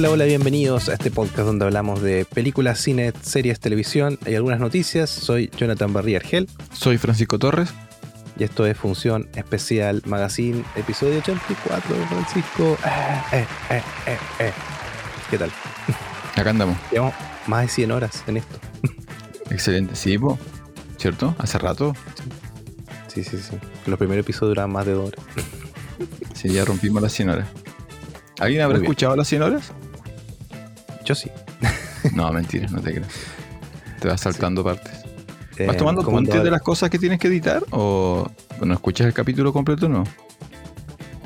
Hola, hola, bienvenidos a este podcast donde hablamos de películas, cine, series, televisión y algunas noticias. Soy Jonathan Barry Argel Soy Francisco Torres. y esto es Función Especial Magazine, episodio 84, Francisco. Eh, eh, eh, eh, eh. ¿Qué tal? Acá andamos. Llevamos más de 100 horas en esto. Excelente. Sí, po. ¿cierto? Hace rato. Sí, sí, sí. Los primeros episodios duraban más de dos horas. Sí, ya rompimos las 100 horas. ¿Alguien habrá escuchado las 100 horas? Yo sí. No, mentira, no te creas. Te vas saltando partes. Eh, ¿Vas tomando ¿cómo apuntes de las cosas que tienes que editar? ¿O no escuchas el capítulo completo no?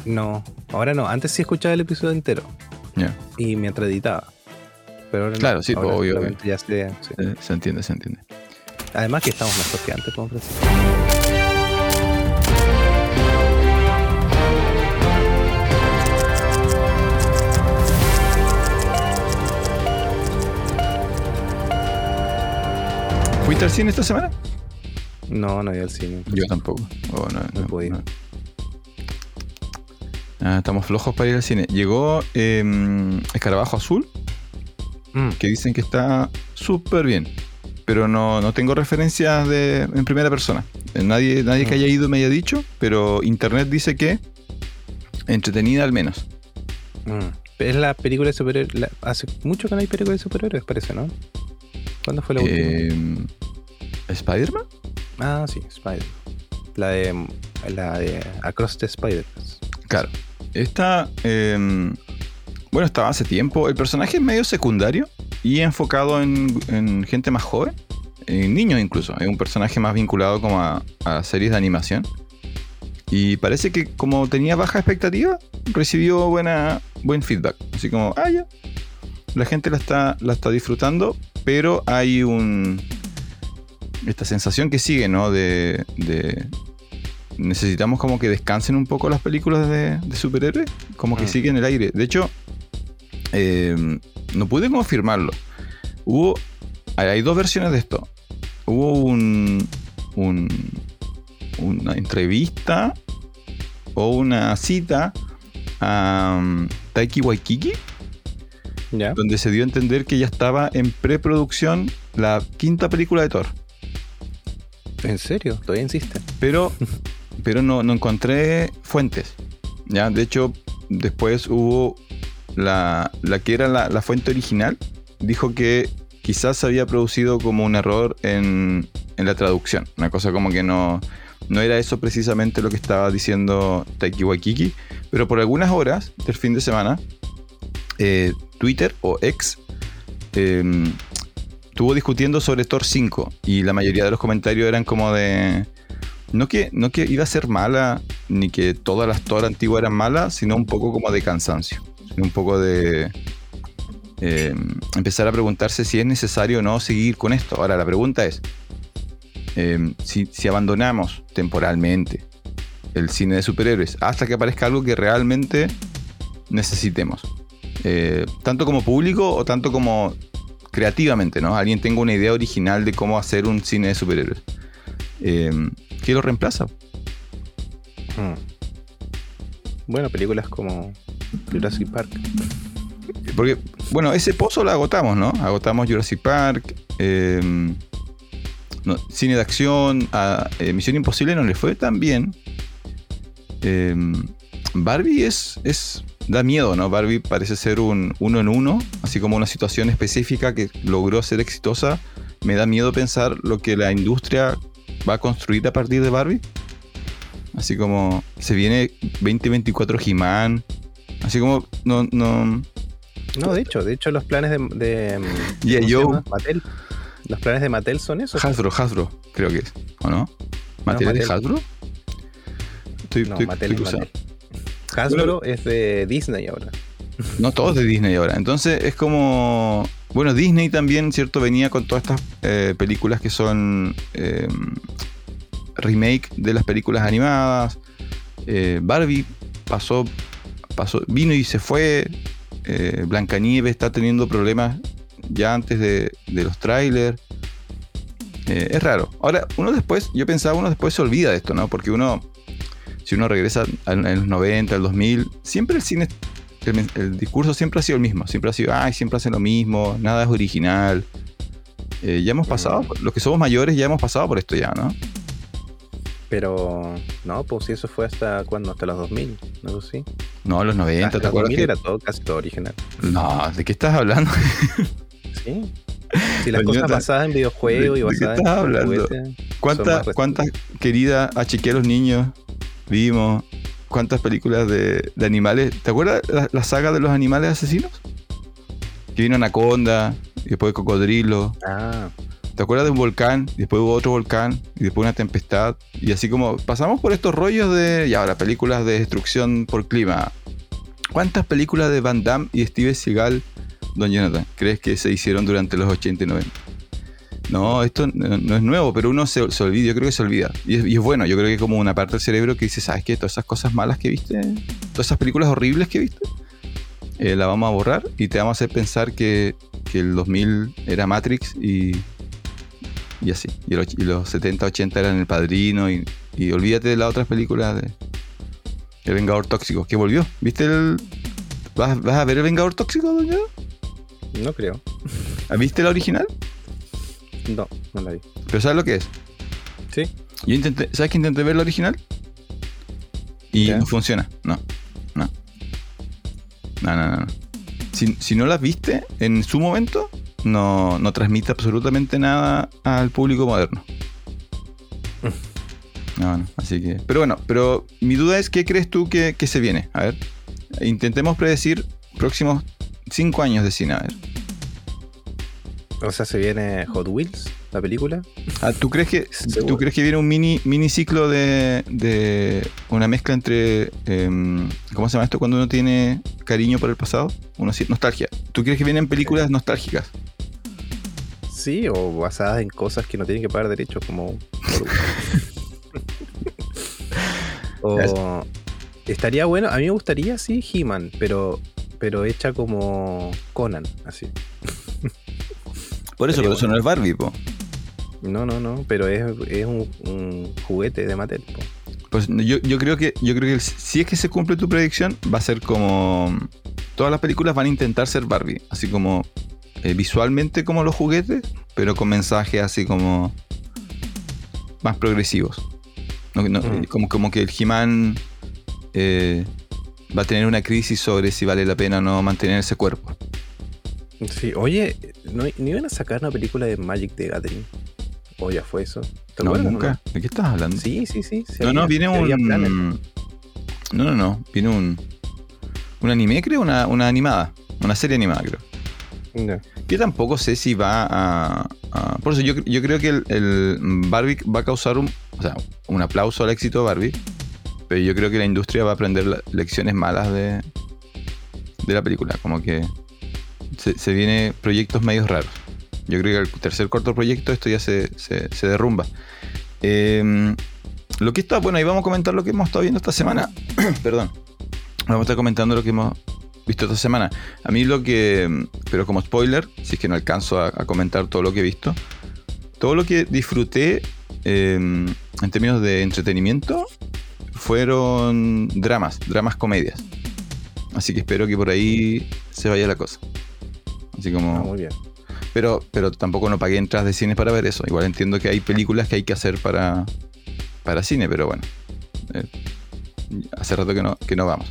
No, ahora no. Antes sí escuchaba el episodio entero Ya. y mientras editaba. Pero ahora no. Claro, sí, Ahora obvio, Ya sí. Eh, se entiende, se entiende. Además que estamos mejor que antes, como Francisco. ¿Fuiste al cine esta semana? No, no he ido al cine. Yo tampoco. Oh, no, No podido. Ah, estamos flojos para ir al cine. Llegó eh, Escarabajo Azul, Mm, que dicen que está súper bien. Pero no, no tengo referencias de, en primera persona. Eh, Nadie, nadie que Mm. haya ido me haya dicho, pero internet dice que entretenida al menos. mm. Es la película de superhéroes. la- Hace mucho que no hay película de superhéroes, parece, ¿no? ¿Cuándo fue la última? Eh, ¿Spider-Man? Ah, sí, Spider. La de, la de Across the Spider. Claro. Esta, eh, bueno, estaba hace tiempo. El personaje es medio secundario y enfocado en, en gente más joven, en niños incluso. Es un personaje más vinculado como a, a series de animación. Y parece que como tenía baja expectativa, recibió buena, buen feedback. Así como, ah, ya. La gente la está, la está disfrutando, pero hay un... Esta sensación que sigue, ¿no? De, de- necesitamos como que descansen un poco las películas de, de superhéroes, como que Mm. siguen el aire. De hecho, eh, no pude confirmarlo. Hubo, hay dos versiones de esto. Hubo un, un- una entrevista o una cita a um, Taiki Waikiki, Donde se dio a entender que ya estaba en preproducción la quinta película de Thor. ¿En serio? Todavía insiste. pero, pero no, no encontré fuentes. ¿ya? De hecho, después hubo la, la que era la, la fuente original, dijo que quizás se había producido como un error en, en la traducción. Una cosa como que no, no era eso precisamente lo que estaba diciendo Taiki Waikiki, pero por algunas horas del fin de semana, eh, Twitter o X em, estuvo discutiendo sobre Thor 5 y la mayoría de los comentarios eran como de... No que, no que iba a ser mala, ni que todas las Thor antiguas eran malas, sino un poco como de cansancio. Un poco de... eh, empezar a preguntarse si es necesario o no seguir con esto. Ahora, la pregunta es, eh, si, si abandonamos temporalmente el cine de superhéroes hasta que aparezca algo que realmente necesitemos, eh, tanto como público o tanto como creativamente, ¿no? Alguien tenga una idea original de cómo hacer un cine de superhéroes. Eh, ¿Qué lo reemplaza? Mm. Bueno, películas como Jurassic Park. Porque, bueno, ese pozo lo agotamos, ¿no? Agotamos Jurassic Park, eh, no, cine de acción, a eh, Misión Imposible no le fue tan bien. Eh, Barbie es, es. Da miedo, ¿no? Barbie parece ser un uno en uno, así como una situación específica que logró ser exitosa. Me da miedo pensar lo que la industria va a construir a partir de Barbie. Así como se viene 2024 He-Man. Así como no, no, No, de hecho, de hecho los planes de, de Y ¿cómo se yo-? Mattel. Los planes de Mattel son esos. Hasbro, Hasbro, creo que es, ¿o no? ¿Material de Mattel. Hasbro? Estoy, No, estoy- Mattel estoy es Hasbro es de Disney ahora. No, todo es de Disney ahora. Entonces es como. Bueno, Disney también, ¿cierto? Venía con todas estas eh, películas que son eh, remake de las películas animadas. Eh, Barbie pasó, pasó, vino y se fue. Eh, Blancanieves está teniendo problemas ya antes de, de los trailers. Es raro. Ahora, uno después, yo pensaba, uno después se olvida de esto, ¿no? Porque uno, si uno regresa en los 90, al 2000, siempre el cine el, el discurso siempre ha sido el mismo. Siempre ha sido, ay, siempre hacen lo mismo, nada es original. Eh, ya hemos pasado, los que somos mayores ya hemos pasado por esto ya, ¿no? Pero no, pues si eso fue hasta cuando, hasta los 2000, ¿no? Sí. No, los 90, hasta ¿te los acuerdas? 2000 que- era todo, casi todo original. No, ¿de qué estás hablando? Sí. Si las cosas basadas en videojuegos y ¿de- de qué basadas estás en hablando? ¿Cuántas, cuántas queridas HQ a los niños vimos? ¿Cuántas películas de, de animales? ¿Te acuerdas la, la saga de los animales asesinos? Que vino Anaconda, y después Cocodrilo. Ah, ¿Te acuerdas de un volcán? Y después hubo otro volcán, y después una tempestad. Y así como pasamos por estos rollos de. Y ahora, películas de destrucción por clima. ¿Cuántas películas de Van Damme y Steve Seagal, Don Jonathan, crees que se hicieron durante los 80 y 90? No, esto no, no es nuevo, pero uno se, se olvida, yo creo que se olvida. Y es, y es bueno, yo creo que como una parte del cerebro que dice, ¿sabes qué? Todas esas cosas malas que viste, todas esas películas horribles que viste, eh, la vamos a borrar y te vamos a hacer pensar que, que el 2000 era Matrix y, y así. Y, el och- y los 70, 80 eran El Padrino y, y olvídate de las otras películas de El Vengador Tóxico, que volvió. ¿Viste el... ¿Vas, vas a ver El Vengador Tóxico, doña? no creo. ¿Viste la original? No, no la vi. ¿Pero sabes lo que es? Sí. Yo intenté, ¿sabes que intenté ver la original? Y Ya. no funciona. No. No. No, no, no. no. Si, si no las viste en su momento, no, no transmite absolutamente nada al público moderno. No, no. Así que. Pero bueno, pero mi duda es: ¿qué crees tú que, que se viene? A ver. Intentemos predecir próximos cinco años de cine. A ver. O sea, se viene Hot Wheels, la película. Ah, ¿tú, crees que, Seguro. ¿Tú crees que viene un mini, mini ciclo de, de una mezcla entre. em, ¿Cómo se llama esto? Cuando uno tiene cariño por el pasado. Uno nostalgia. ¿Tú crees que vienen películas nostálgicas? Sí, o basadas en cosas que no tienen que pagar derechos, como. O. Estaría bueno, a mí me gustaría, sí, He-Man, pero, pero hecha como Conan, así. Por eso, pero eso no es Barbie, po. No, no, no, pero es, es un, un juguete de Mattel. po. Pues yo, yo creo que yo creo que si es que se cumple tu predicción, va a ser como. Todas las películas van a intentar ser Barbie. Así como eh, visualmente como los juguetes, pero con mensajes así como. más progresivos. No- no- Mm. como, como que el He-Man eh, va a tener una crisis sobre si vale la pena o no mantener ese cuerpo. Sí, oye, ¿no, ¿no iban a sacar una película de Magic the Gathering? ¿O ya fue eso? ¿Te No, nunca. ¿De qué estás hablando? Sí, sí, sí. no, no, viene un. No, no, no. Viene un. Un anime, creo, una, una animada. Una serie animada, creo. Ya. Que tampoco sé si va a. a- por eso yo, yo creo que el, el Barbie va a causar un. O sea, un aplauso al éxito de Barbie. Pero yo creo que la industria va a aprender lecciones malas de. de la película. Como que. Se, se viene proyectos medios raros. Yo creo que el tercer corto proyecto esto ya se, se, derrumba. Eh, lo que está, bueno, ahí vamos a comentar lo que hemos estado viendo esta semana. Perdón. Vamos a estar comentando lo que hemos visto esta semana. A mí lo que, pero como spoiler, si es que no alcanzo a, comentar todo lo que he visto, todo lo que disfruté eh, en términos de entretenimiento fueron dramas, dramas comedias. Así que espero que por ahí se vaya la cosa. Así como... Ah, muy bien. Pero, pero tampoco no pagué entradas de cine para ver eso. Igual entiendo que hay películas que hay que hacer para, para cine, pero bueno. Eh, hace rato que no, que no vamos.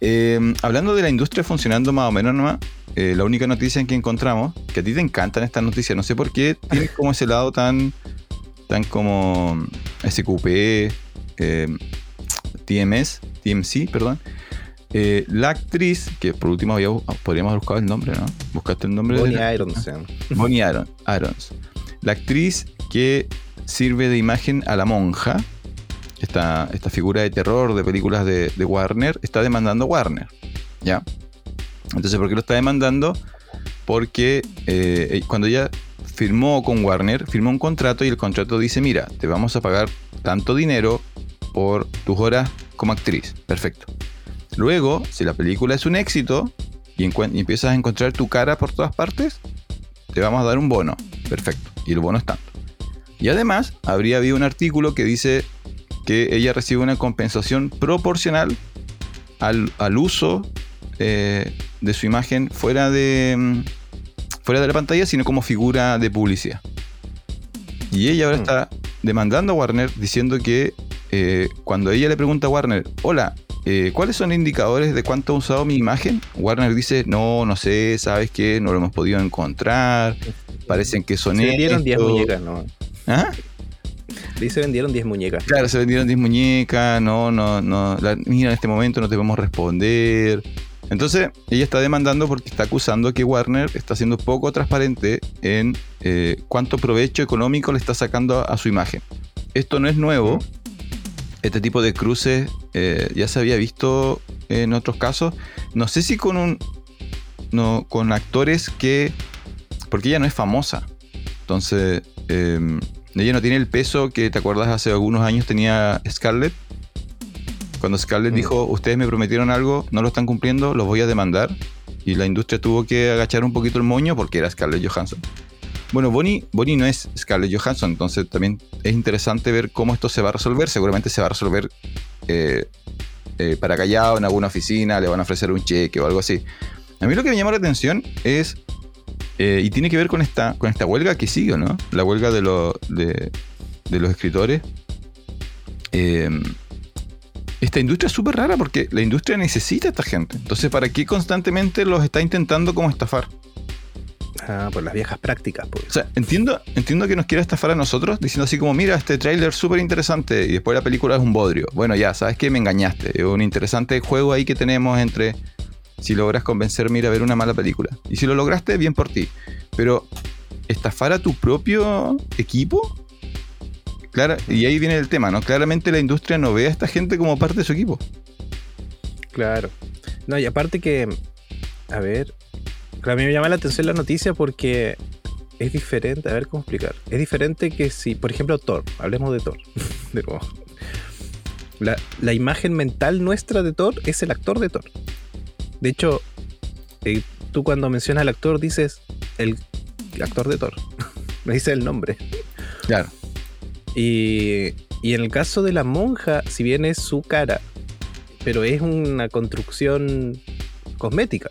Eh, hablando de la industria funcionando más o menos nomás, eh, la única noticia en que encontramos, que a ti te encantan estas noticias, no sé por qué tienes como ese lado tan, tan como SQP, eh, TMS, TMC, perdón. Eh, la actriz, que por último había, podríamos haber buscado el nombre, ¿no? ¿Buscaste el nombre? de Bonnie Ironson. Bonnie Aaron- Arons. La actriz que sirve de imagen a la monja, esta, esta figura de terror de películas de, de Warner, está demandando a Warner. ¿Ya? Entonces, ¿por qué lo está demandando? Porque eh, cuando ella firmó con Warner, firmó un contrato y el contrato dice, mira, te vamos a pagar tanto dinero por tus horas como actriz. Perfecto. Luego, si la película es un éxito y, empiezas a encontrar tu cara por todas partes, te vamos a dar un bono. Perfecto. Y el bono es tanto. Y además, habría habido un artículo que dice que ella recibe una compensación proporcional al, al uso eh, de su imagen fuera de, mm, fuera de la pantalla, sino como figura de publicidad. Y ella ahora Mm. está demandando a Warner diciendo que eh, cuando ella le pregunta a Warner, hola, eh, ¿cuáles son indicadores de cuánto ha usado mi imagen? Warner dice, no, no sé, ¿sabes qué? No lo hemos podido encontrar. Parecen que son Se vendieron 10 esto". muñecas, ¿no? ¿Ah? Dice vendieron 10 muñecas. Claro, se vendieron 10 muñecas, no, no, no, la- mira, en este momento no te podemos responder. Entonces, ella está demandando porque está acusando que Warner está siendo poco transparente en eh, cuánto provecho económico le está sacando a, a su imagen. Esto no es nuevo. Este tipo de cruces eh, ya se había visto en otros casos. No sé si con un. No, con actores que. Porque ella no es famosa. Entonces. eh, ella no tiene el peso que te acuerdas hace algunos años tenía Scarlett. Cuando Scarlett Mm. dijo, ustedes me prometieron algo, no lo están cumpliendo, los voy a demandar. Y la industria tuvo que agachar un poquito el moño porque era Scarlett Johansson. Bueno, Bonnie, Bonnie no es Scarlett Johansson, entonces también es interesante ver cómo esto se va a resolver. Seguramente se va a resolver eh, eh, para callado en alguna oficina, le van a ofrecer un cheque o algo así. A mí lo que me llama la atención es, eh, y tiene que ver con esta, con esta huelga que sigue, ¿no? La huelga de, lo- de, de los escritores. Eh, esta industria es súper rara porque la industria necesita a esta gente. Entonces, ¿para qué constantemente los está intentando como estafar? Ah, por las viejas prácticas, pues. O sea, entiendo, entiendo que nos quiera estafar a nosotros diciendo así como, mira, este tráiler súper interesante y después la película es un bodrio. Bueno, ya, ¿sabes qué? Me engañaste. Es un interesante juego ahí que tenemos entre si logras convencerme ir a ver una mala película. Y si lo lograste, bien por ti. Pero estafar a tu propio equipo, claro, y ahí viene el tema, ¿no? Claramente la industria no ve a esta gente como parte de su equipo. Claro. No, y aparte que, a ver, a mí me llama la atención la noticia porque es diferente, a ver cómo explicar. Es diferente que si, por ejemplo, Thor, hablemos de Thor, de nuevo. La, la imagen mental nuestra de Thor es el actor de Thor. De hecho, eh, tú cuando mencionas al actor dices el actor de Thor. No dices el nombre. Claro. Y, y en el caso de la monja, si bien es su cara, pero es una construcción cosmética.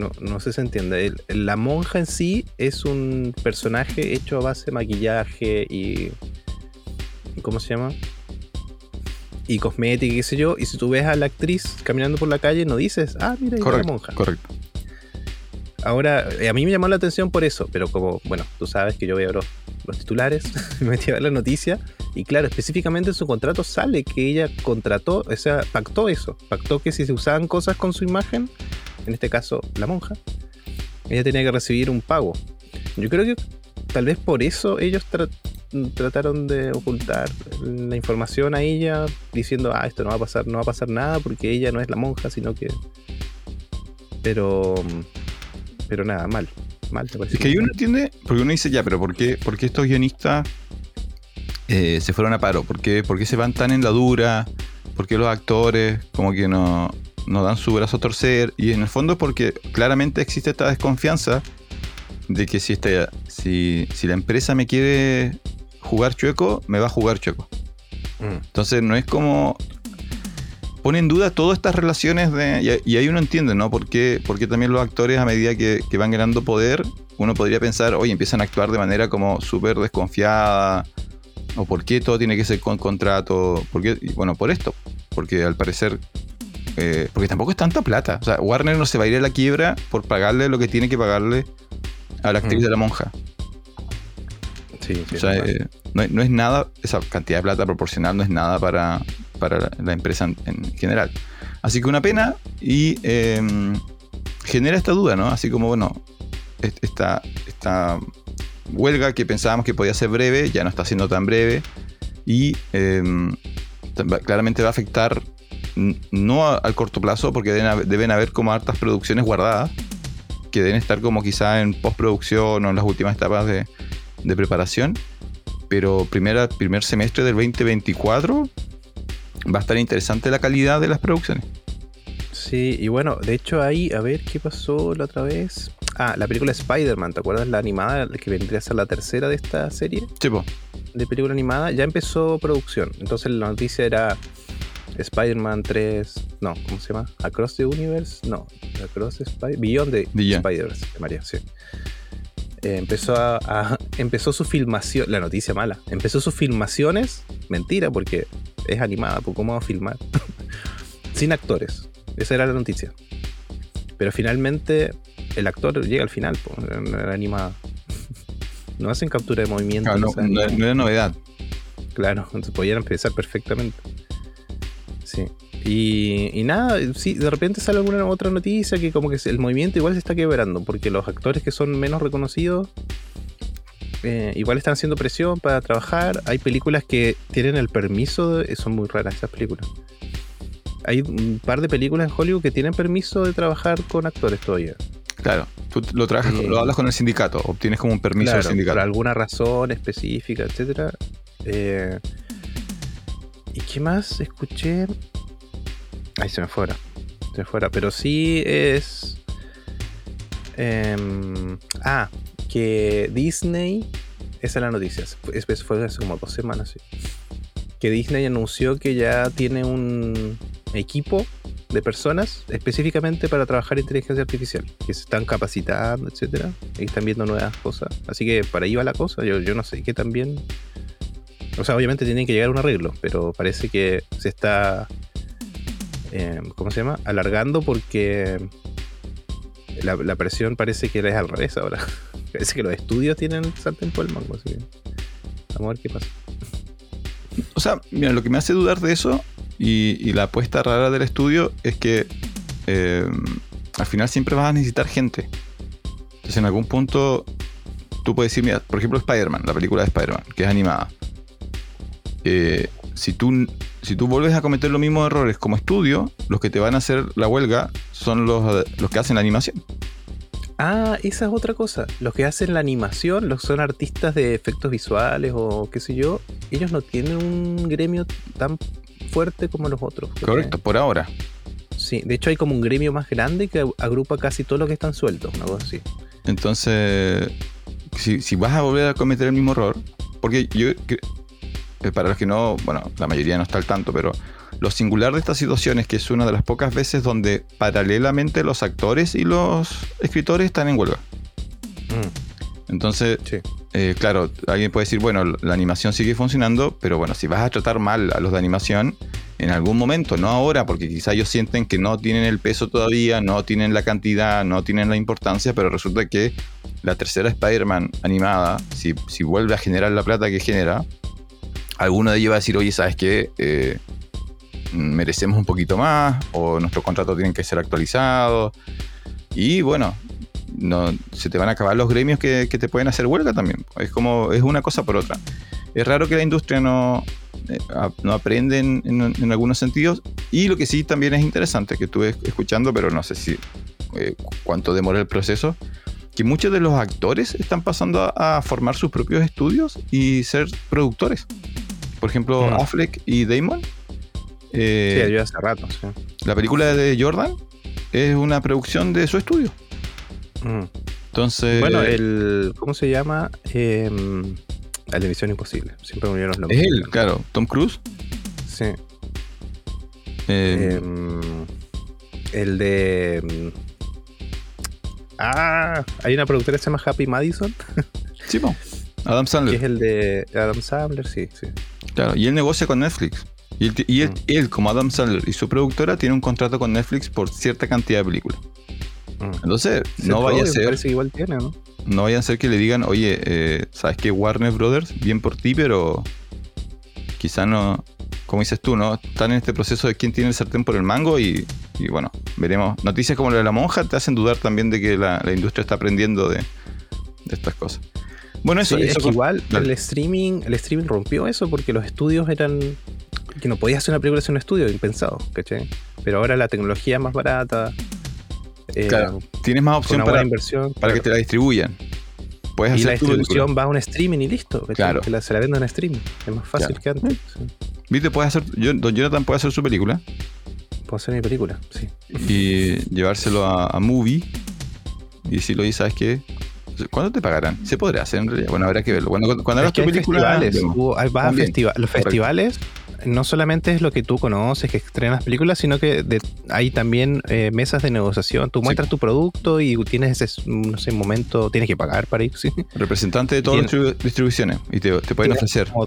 No, no sé si se entiende. El- la monja en sí es un personaje hecho a base de maquillaje y. ¿Cómo se llama? Y cosmética, y qué sé yo. Y si tú ves a la actriz caminando por la calle, no dices, ah, mira, ahí va la Correcto. monja. Correcto. Ahora, eh, a mí me llamó la atención por eso, pero como, bueno, tú sabes que yo veo los, los titulares, me metí a ver la noticia, y claro, específicamente en su contrato sale que ella contrató, o sea, pactó eso, pactó que si se usaban cosas con su imagen, en este caso la monja, ella tenía que recibir un pago. Yo creo que tal vez por eso ellos tra- trataron de ocultar la información a ella, diciendo, ah, esto no va a pasar, no va a pasar nada, porque ella no es la monja, sino que... Pero pero nada, mal. Mal, te parece. Es que ahí uno entiende, porque uno dice ya, pero ¿por qué, por qué estos guionistas eh, se fueron a paro? ¿Por qué, por qué se van tan en la dura? ¿Por qué los actores como que no, no dan su brazo a torcer? Y en el fondo es porque claramente existe esta desconfianza de que si, este, si, si la empresa me quiere jugar chueco, me va a jugar chueco. Mm, Entonces no es como... Pone en duda todas estas relaciones de... Y, y ahí uno entiende, ¿no? Porque, porque también los actores a medida que, que van ganando poder, uno podría pensar, oye, empiezan a actuar de manera como súper desconfiada. O por qué todo tiene que ser con contrato. ¿Por qué? Y bueno, por esto. Porque al parecer... eh, porque tampoco es tanta plata. O sea, Warner no se va a ir a la quiebra por pagarle lo que tiene que pagarle a la actriz Mm. de la monja. Sí, sí, O sea, eh, no, no es nada, esa cantidad de plata proporcional no es nada para, para la, la empresa en, en general. Así que una pena y eh, genera esta duda, ¿no? Así como, bueno, est- esta, esta huelga que pensábamos que podía ser breve, ya no está siendo tan breve y eh, va- claramente va a afectar no a- al corto plazo porque deben haber, deben haber como hartas producciones guardadas que deben estar como quizá en postproducción o en las últimas etapas de, de preparación. Pero primera, primer semestre del 2024 va a estar interesante la calidad de las producciones. Sí, y bueno, de hecho ahí, a ver qué pasó la otra vez. Ah, la película Spider-Man, ¿te acuerdas? La animada, que vendría a ser la tercera de esta serie Tipo, de película animada, ya empezó producción. Entonces la noticia era Spider-Man 3, no, ¿cómo se llama? Across the Universe, no, Across Spider Beyond the Beyond. Spider-Verse, María, sí. Eh, empezó a, a- empezó su filmación, la noticia mala, empezó sus filmaciones, mentira, porque es animada, pues ¿cómo va a filmar? Sin actores, esa era la noticia. Pero finalmente el actor llega al final, pues, la animada. No hacen captura de movimiento. Claro, no, no era novedad. Claro, entonces podían empezar perfectamente. Sí. Y, y nada, sí, de repente sale alguna otra noticia que como que el movimiento igual se está quebrando, porque los actores que son menos reconocidos eh, igual están haciendo presión para trabajar. Hay películas que tienen el permiso, de- son muy raras esas películas. Hay un par de películas en Hollywood que tienen permiso de trabajar con actores todavía. Claro, tú lo trabajas, Eh, lo hablas con el sindicato, obtienes como un permiso Claro, del sindicato. por alguna razón específica, etcétera. Eh, ¿Y qué más escuché? Ahí se me fuera. Se me fuera. Pero sí es. em, ah, que Disney. Esa es la noticia. Fue, hace como dos semanas. sí. Que Disney anunció que ya tiene un equipo de personas específicamente para trabajar inteligencia artificial, que se están capacitando, etcétera, y están viendo nuevas cosas. Así que para ahí va la cosa. Yo, yo no sé qué también. O sea, obviamente tienen que llegar a un arreglo, pero parece que se está. eh, ¿Cómo se llama? Alargando porque la, presión parece que es al revés ahora. parece que los estudios tienen sartén por el mango. Así vamos a ver qué pasa. O sea, mira, lo que me hace dudar de eso y, la apuesta rara del estudio es que eh, al final siempre vas a necesitar gente. Entonces, en algún punto, tú puedes decir, mira, por ejemplo, Spider-Man, la película de Spider-Man, que es animada. Eh, si, tú, si tú vuelves a cometer los mismos errores como estudio, los que te van a hacer la huelga son los, los que hacen la animación. Ah, esa es otra cosa. Los que hacen la animación, los que son artistas de efectos visuales o qué sé yo, ellos no tienen un gremio tan fuerte como los otros. Correcto, por ahora. Sí, de hecho hay como un gremio más grande que agrupa casi todos los que están sueltos, una cosa así. Entonces, si, si vas a volver a cometer el mismo error, porque yo, para los que no, bueno, la mayoría no está al tanto, pero lo singular de esta situación es que es una de las pocas veces donde paralelamente los actores y los escritores están en huelga. Entonces, sí. eh, claro, alguien puede decir, bueno, la animación sigue funcionando, pero bueno, si vas a tratar mal a los de animación, en algún momento, no ahora, porque quizá ellos sienten que no tienen el peso todavía, no tienen la cantidad, no tienen la importancia, pero resulta que la tercera Spider-Man animada, si, si vuelve a generar la plata que genera, alguno de ellos va a decir, oye, ¿sabes qué? Eh, merecemos un poquito más, o nuestros contratos tienen que ser actualizados. Y bueno, no, se te van a acabar los gremios que, te pueden hacer huelga también. Es como, es una cosa por otra. Es raro que la industria no, eh, no aprende en, algunos sentidos. Y lo que sí también es interesante, que estuve escuchando, pero no sé si eh, cu- cuánto demora el proceso, que muchos de los actores están pasando a, a formar sus propios estudios y ser productores. Por ejemplo, Mm. Affleck y Damon. eh, Sí, yo hace rato, sí. la película de Jordan es una producción de su estudio. Mm. Entonces, Bueno, el. ¿Cómo se llama? Em, la de Misión Imposible. Siempre me los nombres. es él, claro, Tom Cruise. Sí. eh, Em, el de. em, Ah, hay una productora que se llama Happy Madison, sí, Adam que Sandler. es el de Adam Sandler, sí, sí. Claro, y él negocia con Netflix. Y, él, y él, Mm. él, como Adam Sandler y su productora, tiene un contrato con Netflix por cierta cantidad de películas. Mm. Entonces, no vaya a ser, Parece que igual tiene, ¿no? no vaya a ser que le digan, oye, eh, ¿sabes qué? Warner Brothers, bien por ti, pero quizá no, como dices tú, ¿no? Están en este proceso de quién tiene el sartén por el mango y, y bueno, veremos. Noticias como la de la monja te hacen dudar también de que la, la industria está aprendiendo de, de estas cosas. Bueno, eso, Sí, eso es que igual el streaming, el streaming rompió eso porque los estudios eran que no podías hacer una película sin un estudio, impensado, ¿cachai? Pero ahora la tecnología es más barata. eh, Claro, tienes más opción para, inversión. para que claro. te la distribuyan. Puedes y la tu distribución va a un streaming y listo. ¿cachai? Claro. Que la, se la venden en streaming. Es más fácil que antes. sí. ¿Viste? Puedes hacer, yo- Don Jonathan puede hacer su película Puedo hacer mi película, sí. y llevárselo a, a Movie y decirlo, y sabes qué? ¿Cuándo te pagarán? Se podrá hacer en realidad. Bueno, habrá que verlo. Cuando, cuando hagas tu película. vas a festiva- los festivales no solamente es lo que tú conoces, que estrenas películas, sino que de- hay también eh, mesas de negociación. Tú Sí. muestras tu producto y tienes ese, no sé, momento, tienes que pagar para ir, sí. Representante de todas las distribuciones y te, te pueden ofrecer. como-.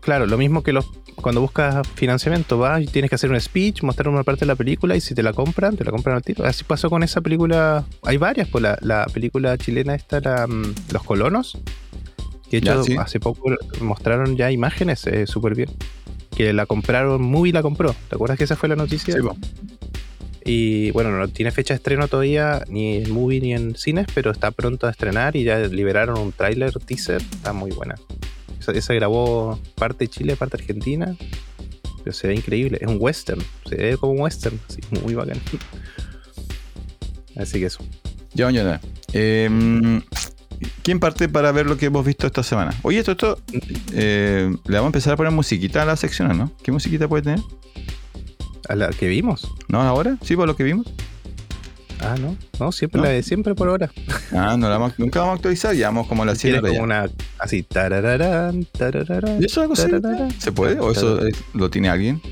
Claro, lo mismo que los cuando buscas financiamiento, vas y tienes que hacer un speech, mostrar una parte de la película y si te la compran, te la compran al tiro. Así pasó con esa película. Hay varias, pues la, la película chilena esta, la, mm, Los Colonos, que de Ya, hecho sí. hace poco mostraron ya imágenes eh, súper bien. Que la compraron, Movie la compró. ¿Te acuerdas que esa fue la noticia? Sí, po. Y bueno, no tiene fecha de estreno todavía, ni en movie ni en cines, pero está pronto a estrenar y ya liberaron un tráiler, teaser, está muy buena. Esa, esa grabó parte Chile, parte Argentina, pero se ve increíble, es un western, se ve como un western, así, muy bacán. Así que eso. Ya, mañana. Eh, ¿Quién parte para ver lo que hemos visto esta semana? Oye, esto, esto eh, le vamos a empezar a poner musiquita a la sección, ¿no? ¿Qué musiquita puede tener? ¿A la que vimos? ¿No ahora? ¿Sí, por lo que vimos? Ah, no, no, siempre ¿No? la de siempre por ahora. Ah, no la vamos- nunca vamos a actualizar, ya vamos como a las 100 Tiene horas como una, así, tarararán, tarararán, ¿Y eso es algo tarararán. ¿Se puede? ¿O eso es- lo tiene alguien?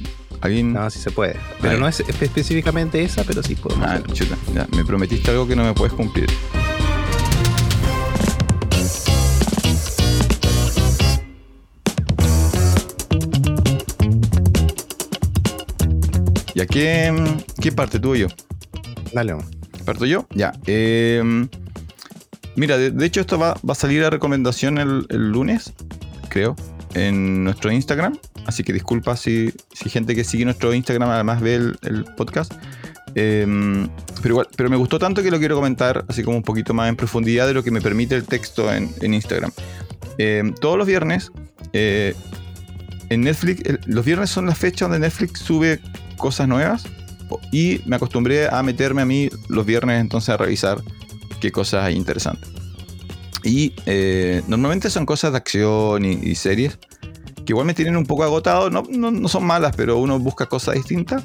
¿Alguien? No, sí se puede. Pero Ahí. no es espe- específicamente esa, pero sí podemos Ah, chuta, ya, me prometiste algo que no me puedes cumplir. ¿Y a qué, qué parte tú o yo? Dale. ¿Parto yo? Ya. eh, mira, de, de hecho esto va, va a salir a recomendación el, el lunes, creo, en nuestro Instagram. Así que disculpa si, si gente que sigue nuestro Instagram además ve el, podcast. Eh, pero igual, pero me gustó tanto que lo quiero comentar así como un poquito más en profundidad de lo que me permite el texto en, Instagram. Eh, todos los viernes, eh, en Netflix, los viernes son las fechas donde Netflix sube cosas nuevas y me acostumbré a meterme a mí los viernes entonces a revisar qué cosas hay interesantes. Y eh, normalmente son cosas de acción y, y series que igual me tienen un poco agotado, no, no, no son malas, pero uno busca cosas distintas.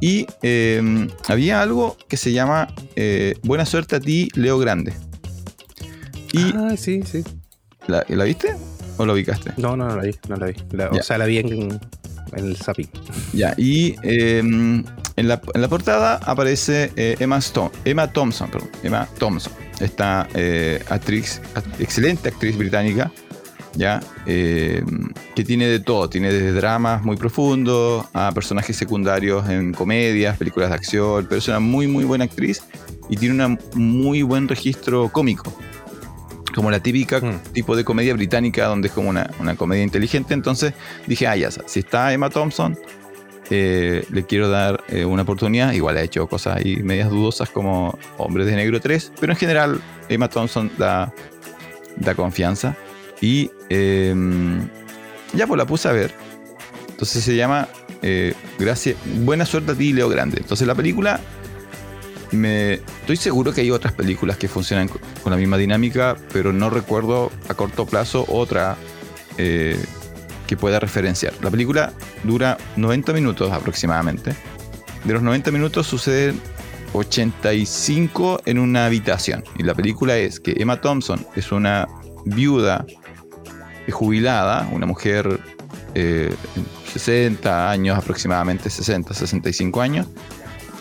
Y eh, había algo que se llama eh, Buena suerte a ti, Leo Grande. ¿Y Ah, sí, sí. ¿la, la viste o la ubicaste? No, no, no la vi, no la vi. La- o sea, la vi en, en el zapping. Ya, y eh, en, la, en la portada aparece eh, Emma, Stone, Emma Thompson, perdón, Emma Thompson, esta eh, actriz, act- excelente actriz británica, ya, eh, que tiene de todo, tiene desde dramas muy profundos a personajes secundarios en comedias, películas de acción, pero es una muy, muy buena actriz y tiene un muy buen registro cómico. Como la típica Mm. tipo de comedia británica, donde es como una, una comedia inteligente. Entonces dije, ah, ya, si está Emma Thompson, eh, le quiero dar eh, una oportunidad. Igual ha hecho cosas ahí medias dudosas como Hombres de Negro 3, pero en general Emma Thompson da, da confianza. Y eh, ya pues la puse a ver. Entonces se llama eh, Gracias, Buena Suerte a ti, Leo Grande. Entonces la película, me, estoy seguro que hay otras películas que funcionan co- con la misma dinámica, pero no recuerdo a corto plazo otra que pueda referenciar. La película dura 90 minutos aproximadamente. De los 90 minutos suceden 85 en una habitación. Y la película es que Emma Thompson es una viuda jubilada, una mujer eh, 60 años aproximadamente, 60, 65 años,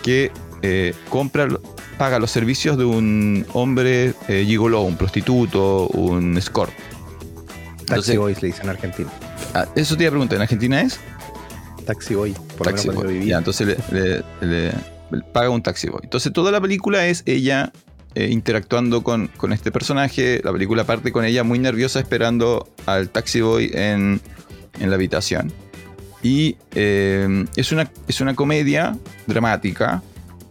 que eh, compra, paga los servicios de un hombre eh, gigoló, un prostituto, un escort. Taxi Boys le dicen en Argentina. Ah, eso te iba a preguntar, ¿en Argentina es? Taxi Boy, por Taxi menos boy. Ya, entonces le, le- le- le paga un taxi boy. Entonces toda la película es ella eh, interactuando con, con este personaje. La película parte con ella muy nerviosa esperando al taxi boy en, en la habitación. Y eh, es, una, es una comedia dramática.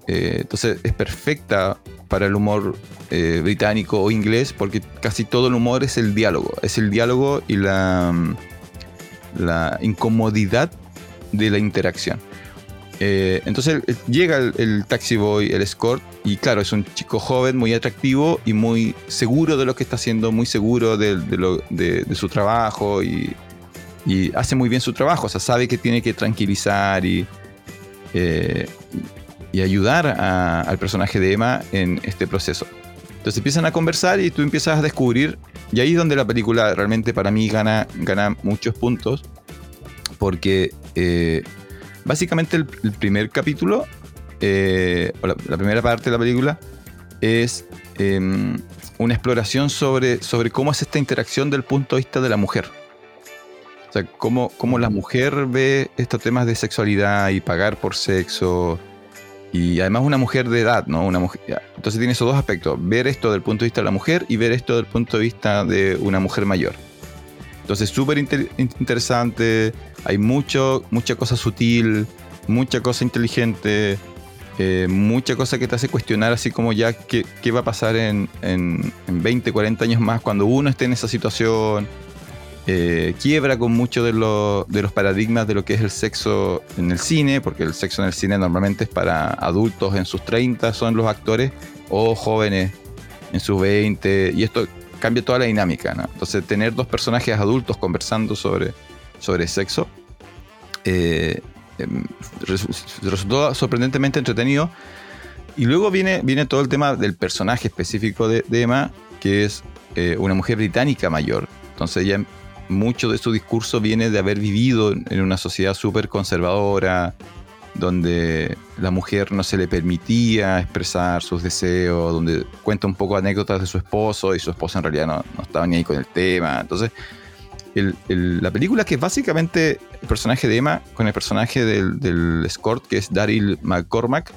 eh, entonces es perfecta para el humor británico o inglés porque casi todo el humor es el diálogo. Es el diálogo y la, la incomodidad de la interacción. Eh, entonces eh, llega el, taxi boy, el escort, y claro, es un chico joven, muy atractivo y muy seguro de lo que está haciendo, muy seguro de, lo- de- su trabajo y, hace muy bien su trabajo, o sea, sabe que tiene que tranquilizar y, eh, y ayudar al personaje de Emma en este proceso. Entonces empiezan a conversar y tú empiezas a descubrir, y ahí es donde la película realmente para mí gana, gana muchos puntos, porque eh, básicamente el, primer capítulo, eh, o la, primera parte de la película, es em, una exploración sobre, sobre cómo es esta interacción del punto de vista de la mujer. O sea, cómo, cómo la mujer ve estos temas de sexualidad y pagar por sexo. Y además una mujer de edad, ¿no? Una mujer, entonces tiene esos dos aspectos, ver esto del punto de vista de la mujer y ver esto del punto de vista de una mujer mayor. Entonces, súper interesante, hay mucho, mucha cosa sutil, mucha cosa inteligente, eh, mucha cosa que te hace cuestionar así como ya qué, qué va a pasar en, en, 20, 40 años más cuando uno esté en esa situación. Eh, quiebra con muchos de, de los paradigmas de lo que es el sexo en el cine, porque el sexo en el cine normalmente es para adultos en sus 30, son los actores, o jóvenes en sus 20, y esto cambia toda la dinámica. Entonces, tener dos personajes adultos conversando sobre, sobre sexo eh, em, resultó sorprendentemente entretenido. Y luego viene, viene todo el tema del personaje específico de, Emma, que es eh, una mujer británica mayor. Entonces, ella, mucho de su discurso viene de haber vivido en una sociedad súper conservadora, donde la mujer no se le permitía expresar sus deseos, donde cuenta un poco anécdotas de su esposo y su esposo en realidad no, estaba ni ahí con el tema. Entonces, la película que es básicamente el personaje de Emma con el personaje del, del escort, que es Daryl McCormack,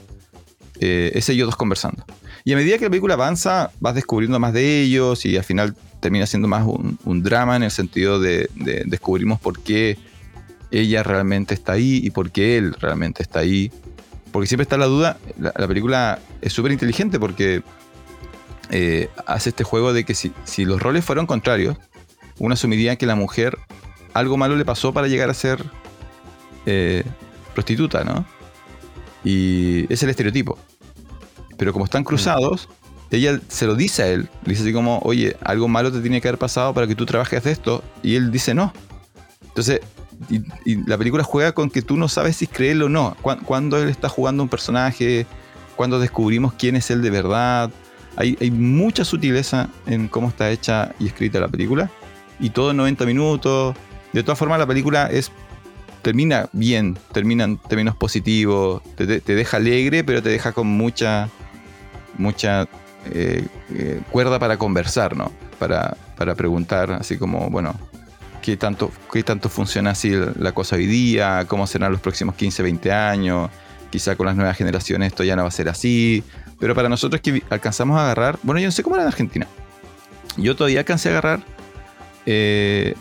eh, es ellos dos conversando. Y a medida que la película avanza, vas descubriendo más de ellos y al final termina siendo más un, drama en el sentido de, de descubrimos por qué ella realmente está ahí y por qué él realmente está ahí. Porque siempre está la duda, la, película es súper inteligente porque eh, hace este juego de que si, los roles fueron contrarios, uno asumiría que la mujer algo malo le pasó para llegar a ser eh, prostituta, ¿no? Y es el estereotipo. Pero como están cruzados, ella se lo dice a él. Dice así como, oye, algo malo te tiene que haber pasado para que tú trabajes de esto. Y él dice no. Entonces, y, la película juega con que tú no sabes si creerlo o no. Cuando él está jugando un personaje, cuando descubrimos quién es él de verdad. Hay, mucha sutileza en cómo está hecha y escrita la película. Y todo en 90 minutos. De todas formas, la película es termina bien, termina en términos positivos, te, deja alegre, pero te deja con mucha, mucha eh, eh, cuerda para conversar, ¿no? Para, para preguntar, así como, bueno, qué tanto, qué tanto funciona así la cosa hoy día, cómo serán los próximos 15, 20 años. Quizá con las nuevas generaciones esto ya no va a ser así. Pero para nosotros que alcanzamos a agarrar, bueno, yo no sé cómo era en Argentina. Yo todavía alcancé a agarrar eh,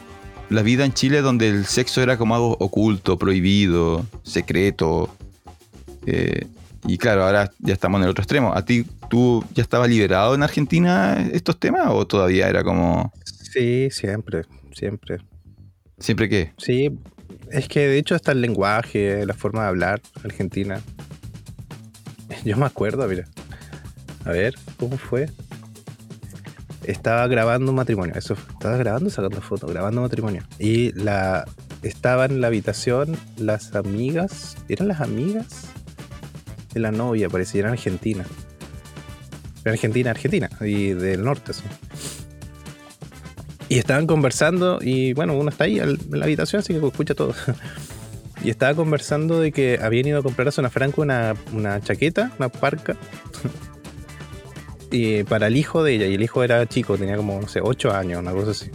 la vida en Chile donde el sexo era como algo oculto, prohibido, secreto. Y claro, ahora ya estamos en el otro extremo. ¿A ti, tú ya estabas liberado en Argentina estos temas o todavía era como... Sí, siempre, siempre. ¿Siempre qué? Sí, es que de hecho hasta el lenguaje, la forma de hablar argentina. Yo me acuerdo, mira. A ver, ¿cómo fue? Estaba grabando un matrimonio. Eso, estaba grabando, sacando fotos, grabando matrimonio. Y la estaban en la habitación las amigas. ¿Eran las amigas? De la novia, parecía, eran argentina. Era argentina, argentina. Y del norte, sí. Y estaban conversando y bueno, uno está ahí en la habitación, así que escucha todo. y estaba conversando de que habían ido a comprar a Zona Franco una, una chaqueta, una parca, y para el hijo de ella. Y el hijo era chico, tenía como, no sé, 8 años, una cosa así.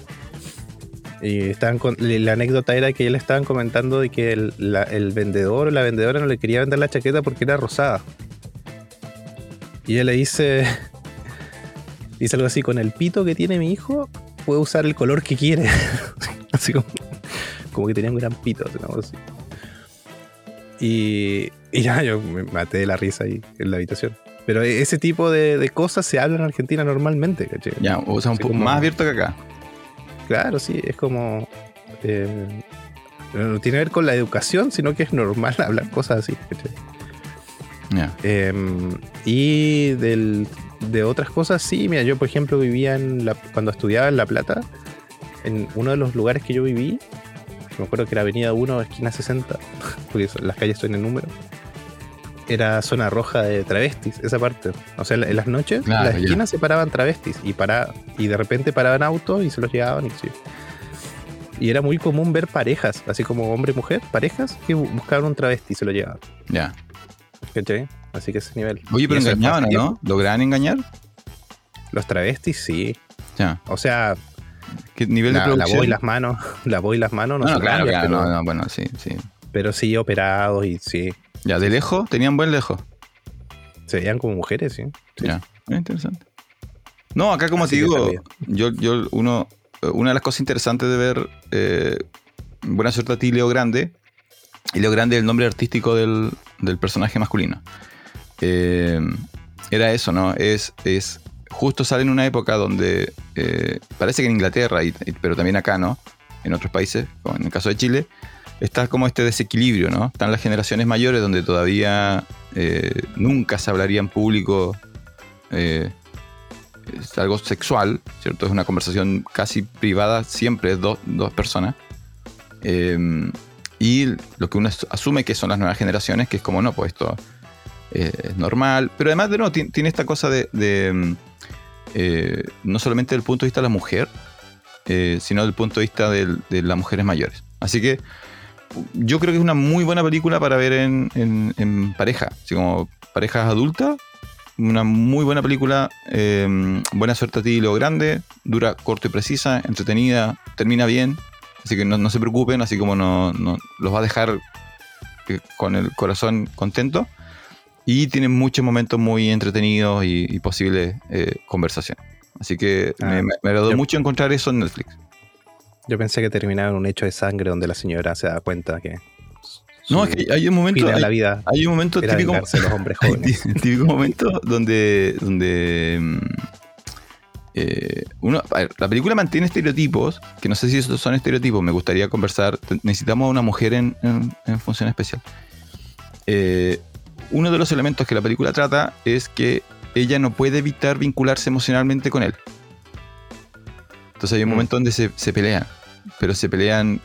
Y estaban con, la anécdota era que le estaban comentando de que el, el vendedor o la vendedora no le quería vender la chaqueta porque era rosada. Y él le dice, dice algo así, con el pito que tiene mi hijo, puede usar el color que quiere. así como, como que tenía un gran pito. Así. Y, y ya yo me maté de la risa ahí en la habitación. Pero ese tipo de, cosas se hablan en Argentina normalmente, ¿caché? Ya, o sea, un poco más abierto que acá. Claro, sí, es como. Eh, no tiene que ver con la educación, sino que es normal hablar cosas así. Em, y del de otras cosas, sí, mira, yo por ejemplo vivía en la, cuando estudiaba en La Plata, en uno de los lugares que yo viví, me acuerdo que era Avenida 1, esquina 60, porque las calles son en número, era zona roja de travestis, esa parte. O sea, en las noches, las esquinas se paraban travestis y, para, y de repente paraban autos y se los llevaban y sí. Y era muy común ver parejas, así como hombre y mujer, parejas que bu- buscaban un travesti y se lo llevaban. Ya. ¿Cachai? Así que ese nivel. Oye, pero engañaban, ¿o fácil. ¿no? ¿Lograban engañar? Los travestis, sí. Ya. O sea, ¿Qué nivel de la, la producción? voz y las manos, la voz y las manos no, No, no, claro, claro, pero, no, no, bueno, sí, sí. pero sí operados y sí. Ya, de lejos, tenían buen lejos. Se veían como mujeres, sí. Sí. Ya, es interesante. No, acá como Así te digo, yo, yo uno, una de las cosas interesantes de ver eh, Buena Suerte a ti, Leo Grande, y Leo Grande es el nombre artístico del, del personaje masculino. Eh, era eso, ¿no? Es, es justo sale en una época donde eh, parece que en Inglaterra, y- y- pero también acá, ¿no? En otros países, como en el caso de Chile, está como este desequilibrio, ¿no? Están las generaciones mayores donde todavía eh, nunca se hablaría en público eh, algo sexual, ¿cierto? Es una conversación casi privada, siempre es dos, dos personas. Eh, y lo que uno as- asume que son las nuevas generaciones, que es como, no, pues esto es normal. Pero además, de ti- tiene esta cosa de, no solamente del punto de vista de la mujer, sino del punto de vista de las mujeres mayores. Así que yo creo que es una muy buena película para ver en, en- en pareja, así como parejas adultas. Una muy buena película, eh, buena suerte a ti, lo grande, dura corto y precisa, entretenida, termina bien, así que no, no se preocupen, así como no, no- los va a dejar eh, con el corazón contento y tiene muchos momentos muy entretenidos y, y posibles eh, conversaciones. Así que Ah, me, me- me agradó yo- mucho encontrar eso en Netflix. Yo pensé que terminaba en un hecho de sangre donde la señora se da cuenta que. No, es que hay un momento, hay, la vida hay un momento típico, los hombres jóvenes. tí- típico momento donde, donde mm, eh, uno, ver, la película mantiene estereotipos, que no sé si esos son estereotipos, me gustaría conversar, necesitamos a una mujer en, en- en función especial. Eh, uno de los elementos que la película trata es que ella no puede evitar vincularse emocionalmente con él. Entonces hay un Mm. momento donde se, se pelean, pero se pelean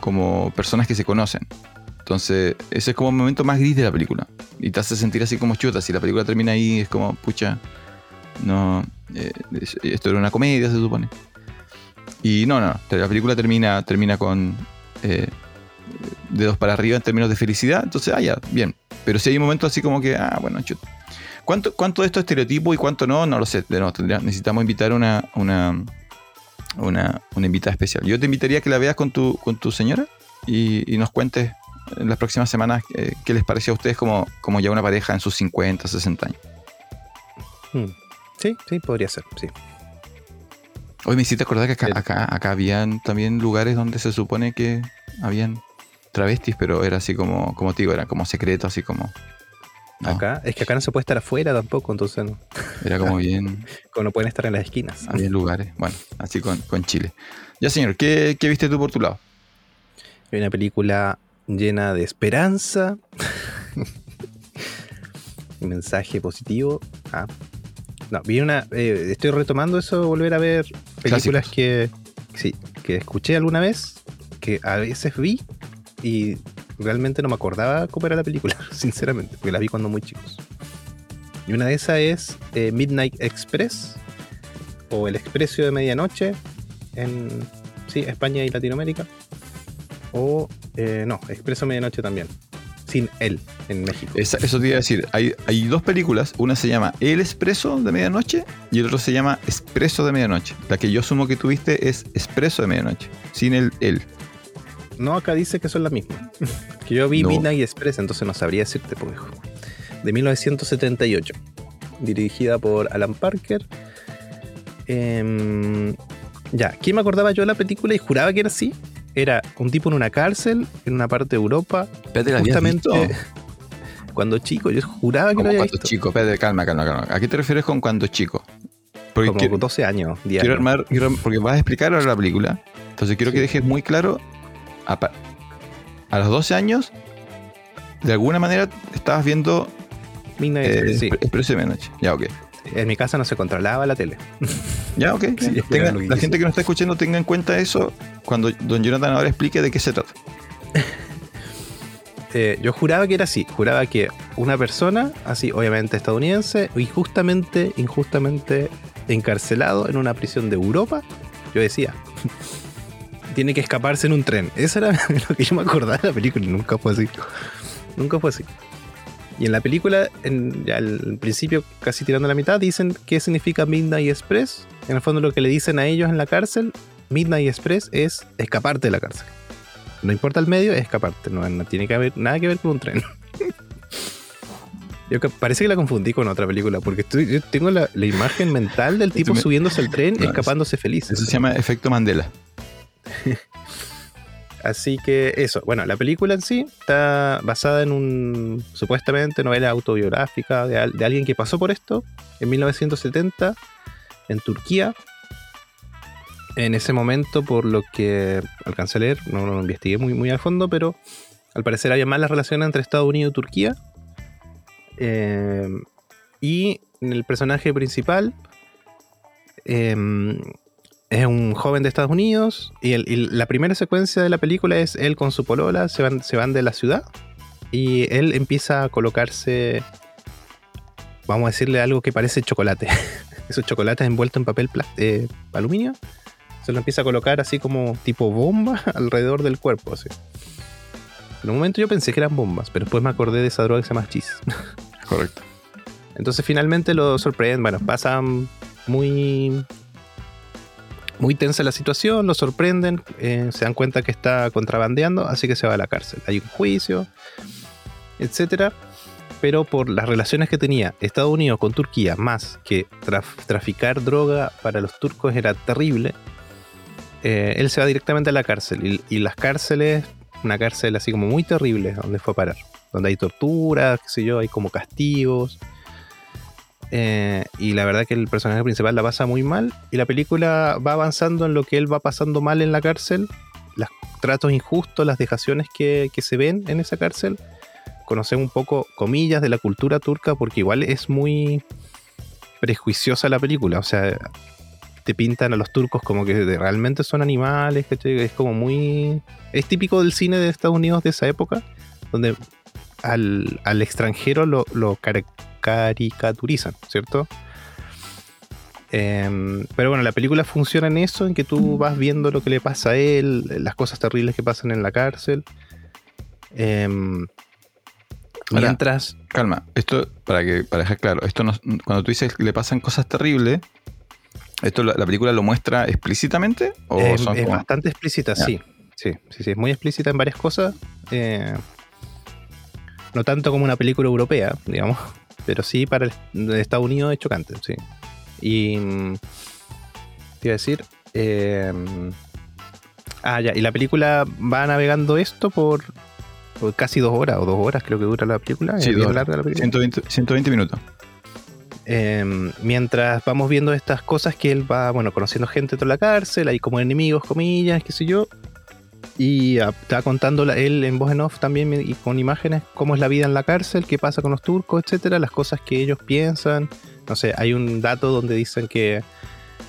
como personas que se conocen. Entonces, ese es como el momento más gris de la película. Y te hace sentir así como chuta. Si la película termina ahí, es como, pucha, no. eh, es- esto era una comedia, se supone. Y no, no. La película termina, termina con eh, dedos para arriba en términos de felicidad. Entonces, ah, ya, bien. Pero si hay un momento así como que, ah, bueno, chuta. ¿Cuánto, cuánto de esto es estereotipo y cuánto no? No lo sé. De nuevo, tendría- necesitamos invitar una, una, una, una invitada especial. Yo te invitaría a que la veas con tu, con tu señora y, y nos cuentes en las próximas semanas eh, qué les pareció a ustedes como, como ya una pareja en sus 50, 60 años. Mm. Sí, sí, podría ser, sí. Hoy me hiciste acordar que acá, acá, acá habían también lugares donde se supone que habían travestis, pero era así como, como te digo, era como secreto, así como... no, Acá, es que acá no se puede estar afuera tampoco, entonces no, Era como bien... como no pueden estar en las esquinas. había lugares. Bueno, así con, con Chile. Ya, señor, ¿qué, qué viste tú por tu lado? Una película llena de esperanza. Un mensaje positivo. Ah. No, vi una. eh, estoy retomando eso, volver a ver películas Clásicos. que. Sí, que escuché alguna vez, que a veces vi y realmente no me acordaba cómo era la película, sinceramente, porque la vi cuando muy chicos. Y una de esas es eh, Midnight Express o El Expreso de Medianoche en sí, España y Latinoamérica. O eh, no, Expreso Medianoche también. Sin él en México. Eso te iba a decir. Hay, hay dos películas. Una se llama El Expreso de Medianoche y el otro se llama Expreso de Medianoche. La que yo asumo que tuviste es Expreso de Medianoche. Sin el él. No, acá dice que son las mismas. que yo vi No. Midnight Express, entonces no sabría decirte, pues. De 1978. Dirigida por Alan Parker. Em, ya, ¿quién me acordaba yo de la película y juraba que era así? Era un tipo en una cárcel, en una parte de Europa. Espérate, ¿la habías Justamente cuando chico, yo juraba que lo Como había cuando visto. chico. Espérate, calma, calma, calma. ¿A qué te refieres con cuando chico? Porque Como quiero, 12 años, 10 quiero armar, quiero- porque vas a explicar ahora la película. Entonces quiero que dejes muy claro. A, a los 12 años, de alguna manera estabas viendo Midnight eh, sí. Expre- Expreso de Medianoche. Ya, ok. En mi casa no se controlaba la tele. Ya, ok. Sí, Tenga- la gente que nos está escuchando tenga en cuenta eso cuando don Jonathan ahora explique de qué se trata. Eh, yo juraba que era así, juraba que una persona, así obviamente estadounidense, injustamente, injustamente encarcelado en una prisión de Europa, yo decía, tiene que escaparse en un tren. Eso era lo que yo me acordaba de la película nunca fue así. Nunca fue así. Y en la película, en, al principio, casi tirando la mitad, dicen qué significa Midnight Express. En el fondo lo que le dicen a ellos en la cárcel, Midnight Express es escaparte de la cárcel. No importa el medio, es escaparte. No, no tiene que haber nada que ver con un tren. Yo parece que la confundí con otra película, porque estoy, yo tengo la, la imagen mental del tipo subiéndose al tren, No, escapándose feliz. Eso se llama efecto Mandela. Así que eso, bueno, la película en sí está basada en un supuestamente novela autobiográfica de, al- de alguien que pasó por esto en 1970 en Turquía. En ese momento, por lo que alcancé a leer, no lo investigué muy, muy al fondo, pero al parecer había malas relaciones entre Estados Unidos y Turquía. Eh, y el personaje principal eh, es un joven de Estados Unidos y, el- y la primera secuencia de la película es él con su polola, se van, se van de la ciudad y él empieza a colocarse, vamos a decirle algo que parece chocolate. Esos chocolates envueltos en papel eh, aluminio. Se lo empieza a colocar así como tipo bomba alrededor del cuerpo. Así. En un momento yo pensé que eran bombas, pero después me acordé de esa droga que se llama cheese. Correcto. Entonces finalmente lo sorprenden, bueno, pasa muy muy tensa la situación, lo sorprenden, eh, se dan cuenta que está contrabandeando, así que se va a la cárcel. Hay un juicio, etcétera. Pero por las relaciones que tenía Estados Unidos con Turquía, más que traf- traficar droga para los turcos era terrible, eh, él se va directamente a la cárcel. Y, y las cárceles, una cárcel así como muy terrible, donde fue a parar. Donde hay torturas, qué sé yo, hay como castigos. Eh, y la verdad que el personaje principal la pasa muy mal. Y la película va avanzando en lo que él va pasando mal en la cárcel. Los tratos injustos, las dejaciones que, que se ven en esa cárcel. Conocer un poco, comillas, de la cultura turca, porque igual es muy prejuiciosa la película. O sea, te pintan a los turcos como que realmente son animales. Es como muy. Es típico del cine de Estados Unidos de esa época, donde al, al extranjero lo, lo caricaturizan, ¿cierto? Em, pero bueno, la película funciona en eso, en que tú vas viendo lo que le pasa a él, las cosas terribles que pasan en la cárcel. Ahora, mientras. Calma, esto, para que para dejar claro, esto no, cuando tú dices que le pasan cosas terribles, ¿esto la, la película lo muestra explícitamente? ¿O Es, son es como- bastante explícita, sí. Sí, sí, sí, es muy explícita en varias cosas. eh, no tanto como una película europea, digamos, pero sí para el, Estados Unidos es chocante, sí. Y. mm, Te iba a decir. eh, ah, ya, y la película va navegando esto por, por casi dos horas, o dos horas creo que dura la película. Sí, es bien larga la película. 120, 120 minutos. Eh, mientras vamos viendo estas cosas que él va, bueno, conociendo gente dentro de la cárcel, hay como enemigos, comillas, qué sé yo. Y está contando él en voz en off también y con imágenes cómo es la vida en la cárcel, qué pasa con los turcos, etcétera, las cosas que ellos piensan. No sé, hay un dato donde dicen que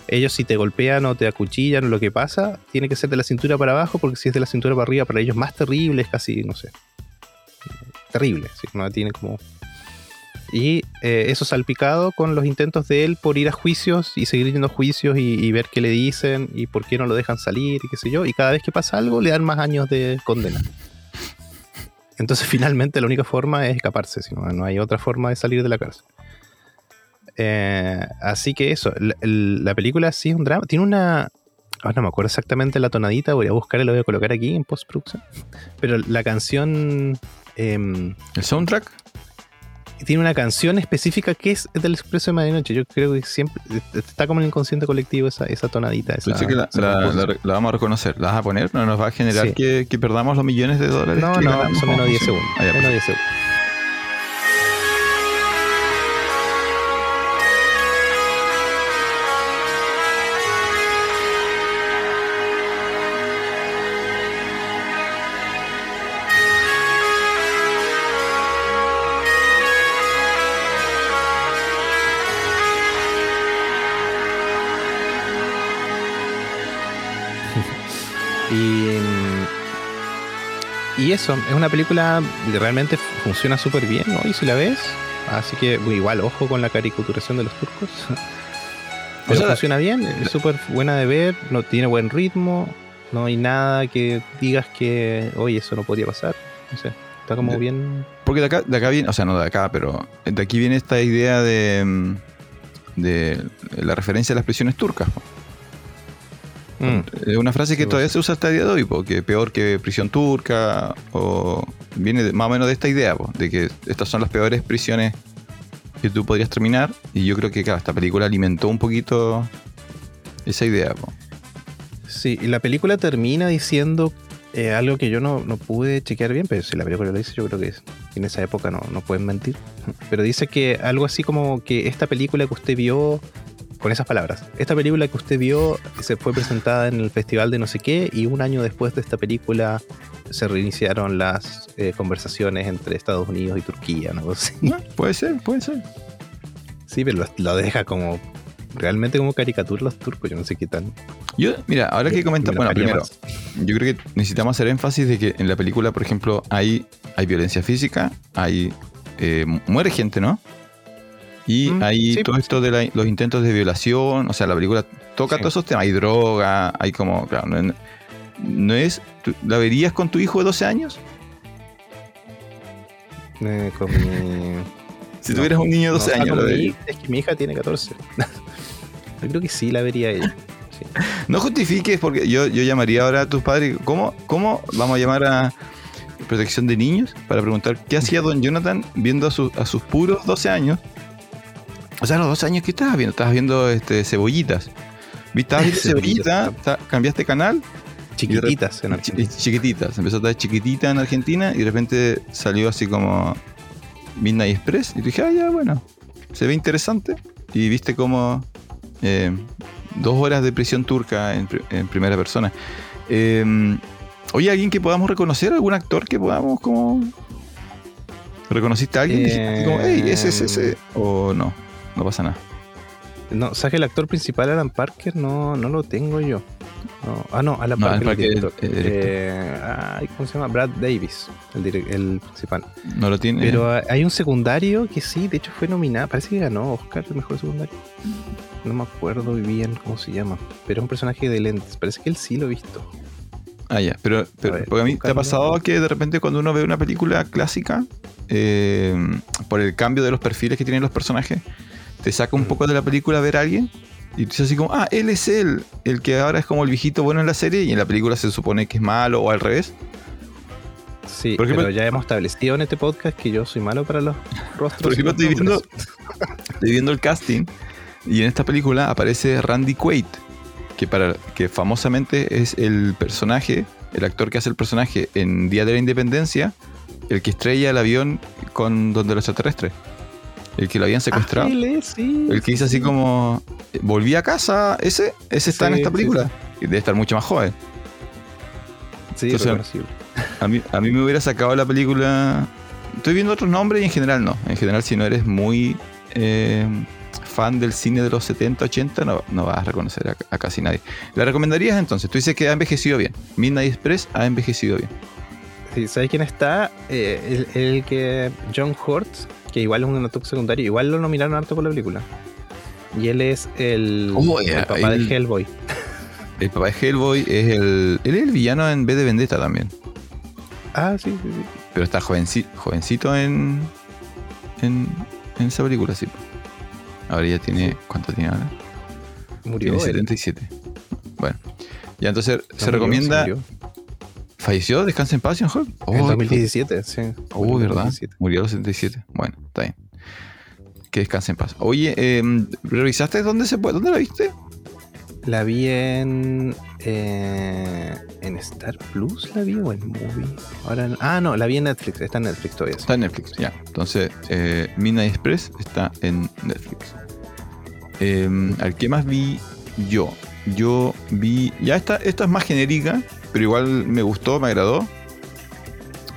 ellos si te golpean o te acuchillan o lo que pasa, tiene que ser de la cintura para abajo, porque si es de la cintura para arriba, para ellos más terrible, es casi, no sé, terrible, ¿sí? no tiene como y eh, eso salpicado con los intentos de él por ir a juicios y seguir yendo juicios y, ver qué le dicen y por qué no lo dejan salir y qué sé yo. Y cada vez que pasa algo le dan más años de condena. Entonces finalmente la única forma es escaparse, si no, hay otra forma de salir de la cárcel. Eh, así que eso, la, el- la película sí es un drama. Tiene una... Ahora no me acuerdo exactamente la tonadita, voy a buscar y lo voy a colocar aquí en postproducción. Pero la canción... em, ¿El soundtrack? Tiene una canción específica que es del Expreso de Medianoche. Yo creo que siempre está como en el inconsciente colectivo esa, esa tonadita. Esa, que la, esa la- composición. la- la vamos a reconocer. ¿La vas a poner? ¿No nos va a generar Sí. que, que perdamos los millones de dólares? no, no, son menos de 10 Sí. segundos. Ah, ya, menos de 10 segundos. Y eso, es una película que realmente funciona súper bien hoy si la ves. Así que bueno, igual, ojo con la caricaturización de los turcos. Pero sea, funciona bien, es súper buena de ver, no tiene buen ritmo. No hay nada que digas que, oye, eso no podría pasar. No sé, está como De- bien. Porque de acá, de acá viene, o sea, no de acá, pero de aquí viene esta idea de, mm, de la referencia a las prisiones turcas. Mm, Es una frase que Sí, todavía se usa hasta el día de hoy, porque peor que prisión turca, o viene de- más o menos de esta idea, po, de que estas son las peores prisiones que tú podrías terminar, y yo creo que claro, esta película alimentó un poquito esa idea. po. Sí, y la película termina diciendo eh, algo que yo no, no pude chequear bien, pero si la película lo dice, yo creo que es- en esa época no, no pueden mentir. Pero dice que algo así como que esta película que usted vio, con esas palabras, esta película que usted vio se fue presentada en el festival de no sé qué y un año después de esta película se reiniciaron las eh, conversaciones entre Estados Unidos y Turquía, ¿no? Sí, No, puede ser, puede ser. sí pero lo, lo deja como realmente como caricatura los turcos, yo no sé qué tan... Yo, mira, ahora que Me comentas, bueno, primero, más. yo creo que necesitamos hacer énfasis de que en la película, por ejemplo, hay, hay violencia física, hay eh, muere gente, ¿no? Y Mm, hay sí, todo pues. esto de la- los intentos de violación, o sea, la película toca Sí. todos esos temas, hay droga, hay como, claro, no, no es, ¿tú ¿la verías con tu hijo de 12 años? Eh, con mi... Si No, tuvieras un niño de 12 No, años, ah, ¿la verías? es que mi hija tiene 14. Yo creo que sí la vería ella. Sí. No justifiques porque yo, yo llamaría ahora a tus padres. ¿Cómo, ¿Cómo vamos a llamar a protección de niños para preguntar qué hacía don Jonathan viendo a, su- a sus puros 12 años? O sea, a los 12 años, ¿qué estabas viendo? Estabas viendo este, cebollitas. Estabas viendo Cebollitas, cebollita, ta- cambiaste canal, Chiquititas en Argentina. chiquititas. Empezó a estar chiquitita en Argentina y de repente salió así como Midnight Express. Y dije, ah, ya, bueno, se ve interesante. Y viste como eh, dos horas de prisión turca en, en primera persona. Eh, oye, ¿alguien que podamos reconocer? ¿Algún actor que podamos como... ¿Reconociste a alguien? ¿Dijiste así como, hey, ese es ese? ¿O no? No pasa nada. No, ¿sabes que el actor principal, Alan Parker, no, no lo tengo yo? No. Ah, no, Alan No, Parker, el Parker, director. el- el director. Eh, ay, ¿Cómo se llama? Brad Davis, el, el principal. No lo tiene. Pero ah, hay un secundario que sí, de hecho fue nominado. Parece que ganó Oscar el mejor secundario. No me acuerdo bien cómo se llama. Pero es un personaje de lentes. Parece que él sí lo he visto. Ah, ya, pero, pero ver, porque a mí te ha pasado que de repente cuando uno ve una película clásica, eh, por el cambio de los perfiles que tienen los personajes, te saca un Mm. poco de la película ver a alguien y tú dices así como, ah, él es él, el que ahora es como el viejito bueno en la serie y en la película se supone que es malo o al revés. Sí, Por ejemplo- pero ya hemos establecido en este podcast que yo soy malo para los rostros. Por ejemplo, estoy viendo, estoy viendo el casting y en esta película aparece Randy Quaid, que, para, que famosamente es el personaje, el actor que hace el personaje en Día de la Independencia, el que estrella el avión con donde los extraterrestres. El que lo habían secuestrado. Sí, el que dice así sí. como, volví a casa, ese, ese está en esta película. Y debe estar mucho más joven. Sí, entonces-. A mí, a mí me hubiera sacado la película. Estoy viendo otros nombres y en general no. En general, si no eres muy eh, fan del cine de los 70, 80, no, no vas a reconocer a, a casi nadie. ¿La recomendarías entonces? Tú dices que ha envejecido bien. Midnight Express ha envejecido bien. Sí, ¿Sabes quién está? Eh, el, el que. John Hurt, que igual es un actor secundario, igual lo nominaron harto por la película. Y él es el, Oh, el yeah, papá él- de Hellboy. El papá de Hellboy es el. Él es el villano en B de Vendetta también. Ah, sí, sí, sí. Pero está jovenci- jovencito en, en. en esa película, sí. Ahora ya tiene. ¿Cuánto tiene ahora? Murió. Tiene él. 77. Bueno. Ya entonces No, se murió, recomienda. ¿Falleció? ¿Descansa en paz, John Hurt? en Oh, 2017, sí. Oh, ¿verdad? 2017. Murió a los 77. Bueno, está bien. Que descanse en paz. Oye, eh, ¿revisaste dónde se puede? ¿Dónde la viste? La vi en. eh, en Star Plus, la vi o en Movie. Ahora, ah, no, la vi en Netflix. Está en Netflix todavía. sí. Está en Netflix, ya. Entonces, eh, Midnight Express está en Netflix. Eh, ¿Al qué más vi yo? Yo vi. Ya esta, esta es más genérica, pero igual me gustó, me agradó.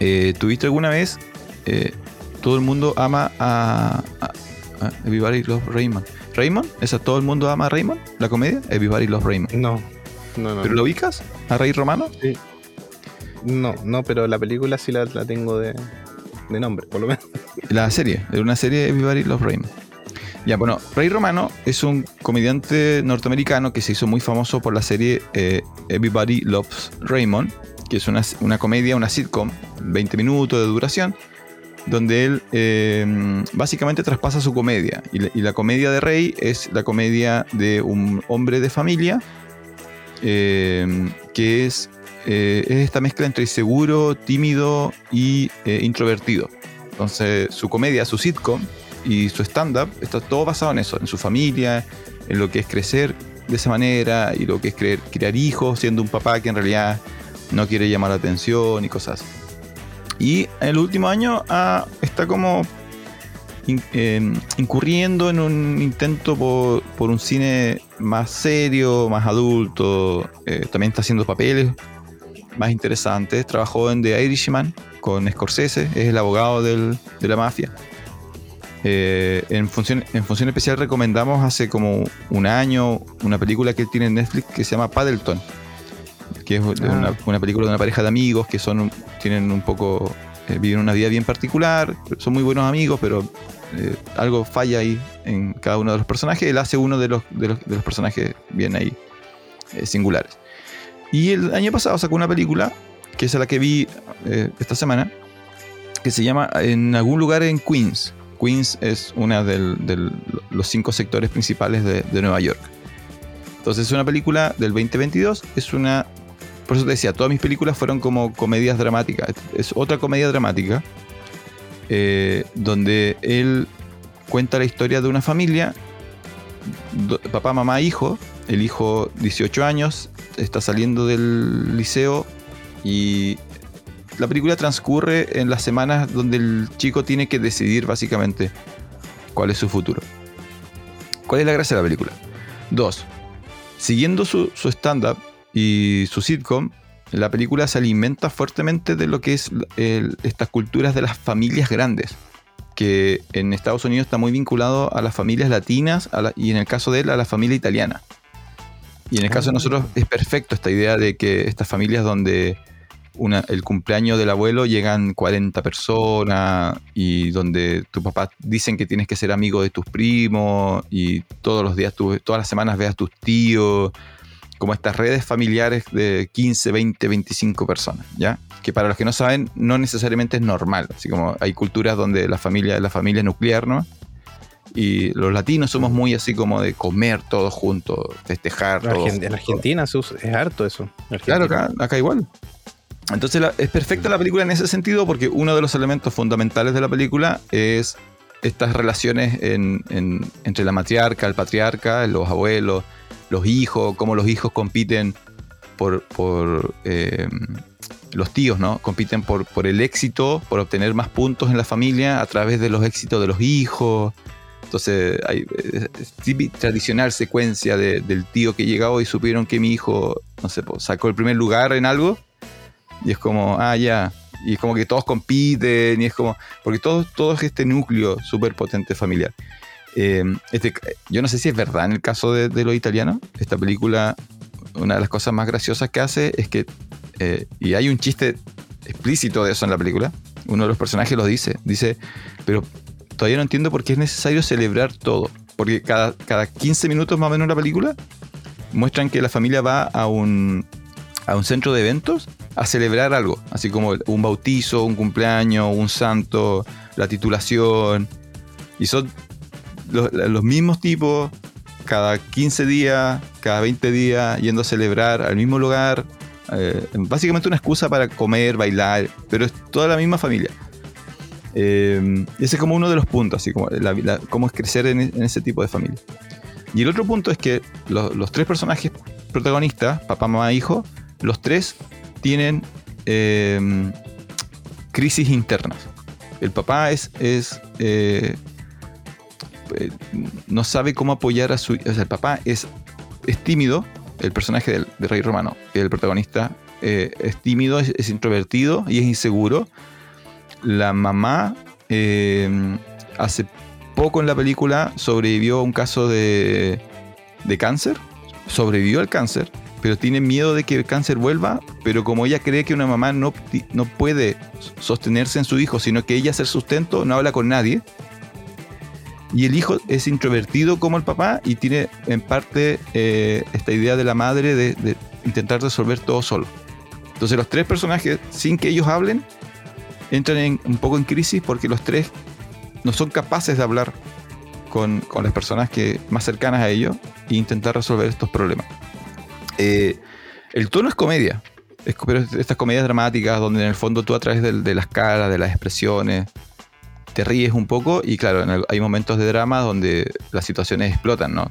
Eh, ¿Tuviste alguna vez? eh, todo el mundo ama a. a, a Everybody Loves Raymond. ¿Raymond? ¿Esa todo el mundo ama a Raymond? ¿La comedia? Everybody Loves Raymond. No, no, no. ¿Pero lo ubicas? ¿A Rey Romano? No, no, pero la película sí la, la tengo de, de nombre, por lo menos. La serie, era una serie de Everybody Loves Raymond. Ya, bueno, Ray Romano es un comediante norteamericano que se hizo muy famoso por la serie eh, Everybody Loves Raymond, que es una, una, comedia, una sitcom, 20 minutos de duración, donde él eh, básicamente traspasa su comedia. Y la, comedia de Ray es la comedia de un hombre de familia eh, que es, es, esta mezcla entre seguro, tímido y introvertido. Entonces, su comedia, su sitcom y su stand-up está todo basado en eso, en su familia, en lo que es crecer de esa manera y lo que es creer, crear hijos siendo un papá que en realidad no quiere llamar la atención y cosas. Y en el último año ah, está como in, eh, incurriendo en un intento por, por, un cine más serio, más adulto. Eh, también está haciendo papeles más interesantes. Trabajó en The Irishman con Scorsese, es el abogado del, de la mafia. Eh, en, función, en función especial recomendamos hace como un año una película que tiene en Netflix que se llama Paddleton, que es ah. una, una, película de una pareja de amigos que son tienen un poco eh, viven una vida bien particular, son muy buenos amigos, pero eh, algo falla ahí en cada uno de los personajes. Él hace uno de los, de los, de los personajes bien ahí singulares. Y el año pasado sacó una película, que es la que vi esta semana, que se llama En algún lugar en Queens. Queens es una de los cinco sectores principales de, de, Nueva York. Entonces es una película del 2022, es una... Por eso te decía, todas mis películas fueron como comedias dramáticas. Es otra comedia dramática, eh, donde él cuenta la historia de una familia, papá, mamá, hijo. El hijo, 18 años, está saliendo del liceo y la película transcurre en las semanas donde el chico tiene que decidir básicamente cuál es su futuro. ¿Cuál es la gracia de la película? Dos, siguiendo su, su stand-up y su sitcom, la película se alimenta fuertemente de lo que es el, estas culturas de las familias grandes, que en Estados Unidos está muy vinculado a las familias latinas a la, y en el caso de él a la familia italiana. Y en el caso de nosotros es perfecto esta idea de que estas familias donde una, el cumpleaños del abuelo llegan 40 personas y donde tu papá dicen que tienes que ser amigo de tus primos y todos los días, tu, todas las semanas veas a tus tíos, como estas redes familiares de 15, 20, 25 personas, ¿ya? Que para los que no saben, no necesariamente es normal, así como hay culturas donde la familia la familia nuclear, ¿no? Y los latinos somos muy así como de comer todos juntos, festejar. Todos en. Argentina es harto eso. Claro, acá, acá igual. Entonces la, es perfecta la película en ese sentido porque uno de los elementos fundamentales de la película es estas relaciones en, en, entre la matriarca, el patriarca, los abuelos, los hijos, cómo los hijos compiten por, por eh, los tíos, ¿no? Compiten por, el éxito, por obtener más puntos en la familia a través de los éxitos de los hijos. Entonces, hay tradicional secuencia de, del tío que llega hoy supieron que mi hijo, no sé, sacó el primer lugar en algo y es como, ah, ya. Y es como que todos compiten y es como, porque todo, todo es este núcleo súper potente familiar. Eh, este, yo no sé si es verdad en el caso de, de los italianos. Esta película, una de las cosas más graciosas que hace es que, eh, y hay un chiste explícito de eso en la película, uno de los personajes lo dice, dice, pero todavía no entiendo por qué es necesario celebrar todo. Porque cada, cada 15 minutos más o menos en la película muestran que la familia va a un, a un centro de eventos a celebrar algo, así como un bautizo, un cumpleaños, un santo, la titulación. Y son los, mismos tipos cada 15 días, cada 20 días, yendo a celebrar al mismo lugar. Eh, básicamente una excusa para comer, bailar, pero es toda la misma familia. Eh, ese es como uno de los puntos, así como la, cómo es crecer en, en, ese tipo de familia. Y el otro punto es que los, los tres personajes protagonistas, papá, mamá, hijo, los tres tienen eh, crisis internas. El papá es, es eh, eh, no sabe cómo apoyar a su... O sea, el papá es, es tímido, el personaje del, de Rey Romano, el protagonista, eh, es tímido, es, es, introvertido y es inseguro. La mamá eh, hace poco en la película sobrevivió a un caso de, de cáncer, sobrevivió al cáncer, pero tiene miedo de que el cáncer vuelva, pero como ella cree que una mamá no, no puede sostenerse en su hijo, sino que ella es el sustento, no habla con nadie. y el hijo es introvertido como el papá y tiene en parte eh, esta idea de la madre de, intentar resolver todo solo. Entonces los tres personajes, sin que ellos hablen, entran en, un poco en crisis porque los tres no son capaces de hablar con, con las personas que, más cercanas a ellos e intentar resolver estos problemas. Eh, el tono es comedia, pero estas comedias dramáticas donde en el fondo tú a través de, las caras, de las expresiones, te ríes un poco y claro, hay momentos de drama donde las situaciones explotan, ¿no?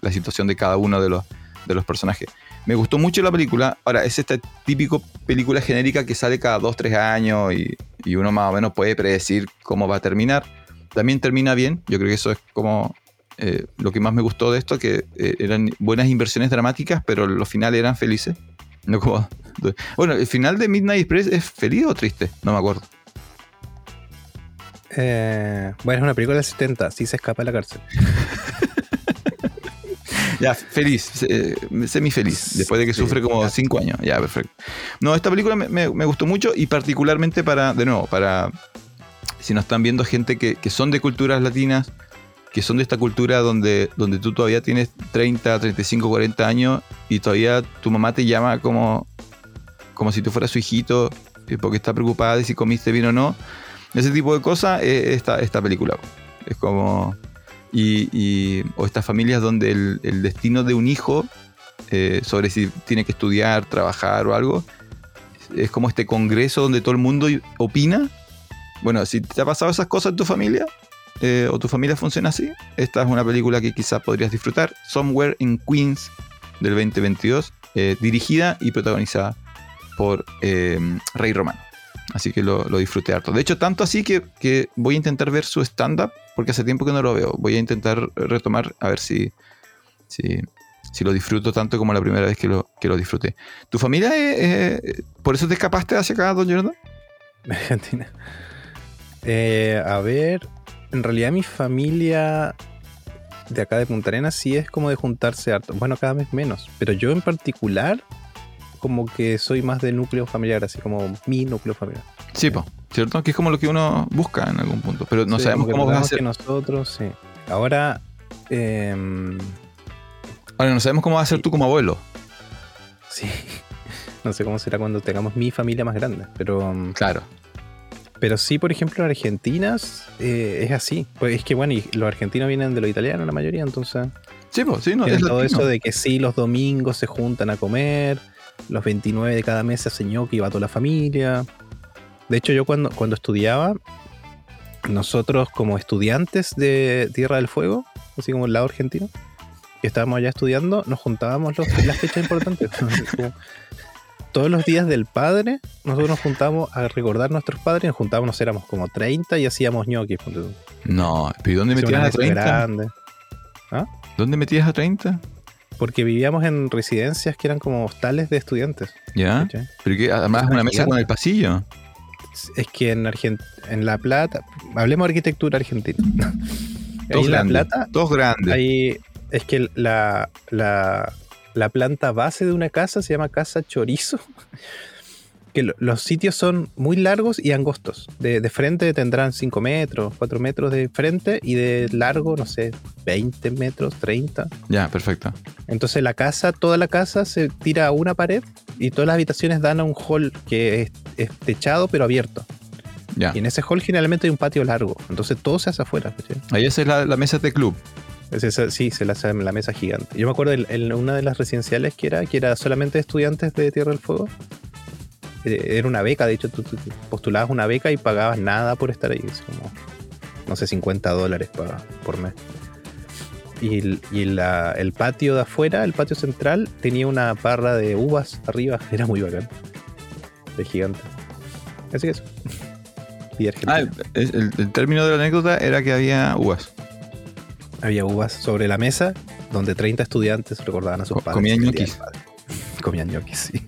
La, situación de cada uno de los, personajes. Me gustó mucho la película. Ahora, es esta típico película genérica que sale cada 2, 3 años y uno más o menos puede predecir cómo va a terminar. También termina bien. Yo creo que eso es como eh, lo que más me gustó de esto, que eh, eran buenas inversiones dramáticas, pero los finales eran felices. No como... Bueno, ¿el final de Midnight Express es feliz o triste? No me acuerdo. Eh, bueno, es una película del 70, sí se escapa de la cárcel. Ya, feliz, eh, semi feliz, después de que Sí, sufre como ya. cinco años. Ya, perfecto. No, esta película me, me- me gustó mucho y particularmente para, de nuevo, para si nos están viendo gente que, que son de culturas latinas, que son de esta cultura donde, donde tú todavía tienes 30, 35, 40 años y todavía tu mamá te llama como, como si tú fueras su hijito eh, porque está preocupada de si comiste bien o no. Ese tipo de cosas es esta, esta película. Es como... Y, o estas familias donde el, el destino de un hijo eh, sobre si tiene que estudiar, trabajar o algo, es como este congreso donde todo el mundo opina. Bueno, si te ha pasado esas cosas en tu familia, eh, o tu familia funciona así, esta es una película que quizás podrías disfrutar. Somewhere in Queens del 2022, eh, dirigida y protagonizada por eh, Rey Romano. Así que lo, lo disfruté harto. De hecho, tanto así que, que voy a intentar ver su stand-up, porque hace tiempo que no lo veo. Voy a intentar retomar a ver si, si, si lo disfruto tanto como la primera vez que lo, que lo disfruté. ¿Tu familia, por eso te escapaste hacia acá, don Jordan? Argentina. A ver, en realidad mi familia de acá de Punta Arenas sí es como de juntarse harto. Bueno, cada vez menos. Pero yo en particular, como que soy más de núcleo familiar, así como mi núcleo familiar. Sí, po, ¿cierto? Que es como lo que uno busca en algún punto, pero no Sí, sabemos cómo va a ser. que nosotros, sí. Ahora, em, Ahora, no sabemos cómo va a ser tú como abuelo. sí. No sé cómo será cuando tengamos mi familia más grande, pero, em, Claro. Pero sí, por ejemplo, en Argentina eh, es así. Pues es que, bueno, y los argentinos vienen de lo italiano la mayoría, entonces Sí, pues, sí, no, es todo latino. eso de que sí, los domingos se juntan a comer, los 29 de cada mes se hace ñoqui y va toda la familia. De hecho, yo cuando, cuando estudiaba, nosotros como estudiantes de Tierra del Fuego, así como el lado argentino, que estábamos allá estudiando, nos juntábamos los- las fechas importantes. Todos los días del padre, nosotros nos juntábamos a recordar nuestros padres, nos juntábamos, nos éramos como 30 y hacíamos ñoquis. No, pero ¿y dónde metías a mesa 30? grande. ¿Dónde metías a 30? Porque vivíamos en residencias que eran como hostales de estudiantes. ¿Ya? ¿cachai? Pero que además una mesa con el pasillo. Es que en, Argent en La Plata, hablemos de arquitectura argentina. Todos grandes. Plata, Todos grandes. ahí es que la, la, la planta base de una casa se llama Casa Chorizo. Que lo- los sitios son muy largos y angostos. De, de frente tendrán 5 metros, 4 metros de frente y de largo, no sé, 20 metros, 30. Ya, perfecto. Entonces la casa, toda la casa se tira a una pared y todas las habitaciones dan a un hall que es, es techado pero abierto. Ya. Y en ese hall generalmente hay un patio largo. Entonces todo se hace afuera. Ahí esa es la, la mesa de club. Es esa- sí, se la hace en la mesa gigante. Yo me acuerdo en, una de las residenciales que era, que era solamente estudiantes de Tierra del Fuego. Eh, Era una beca, de hecho, tú, tú postulabas una beca y pagabas nada por estar ahí. Es como, no sé, 50 dólares pa- por mes. Y, el- y la- el patio de afuera, el patio central, tenía una barra de uvas arriba. Era muy bacán. De gigante. Así que eso. Y Argentina. Ah, el, el- el término de la anécdota era que había uvas. Había uvas sobre la mesa donde 30 estudiantes recordaban a sus padres. comían ñoquis. Comían ñoquis, sí.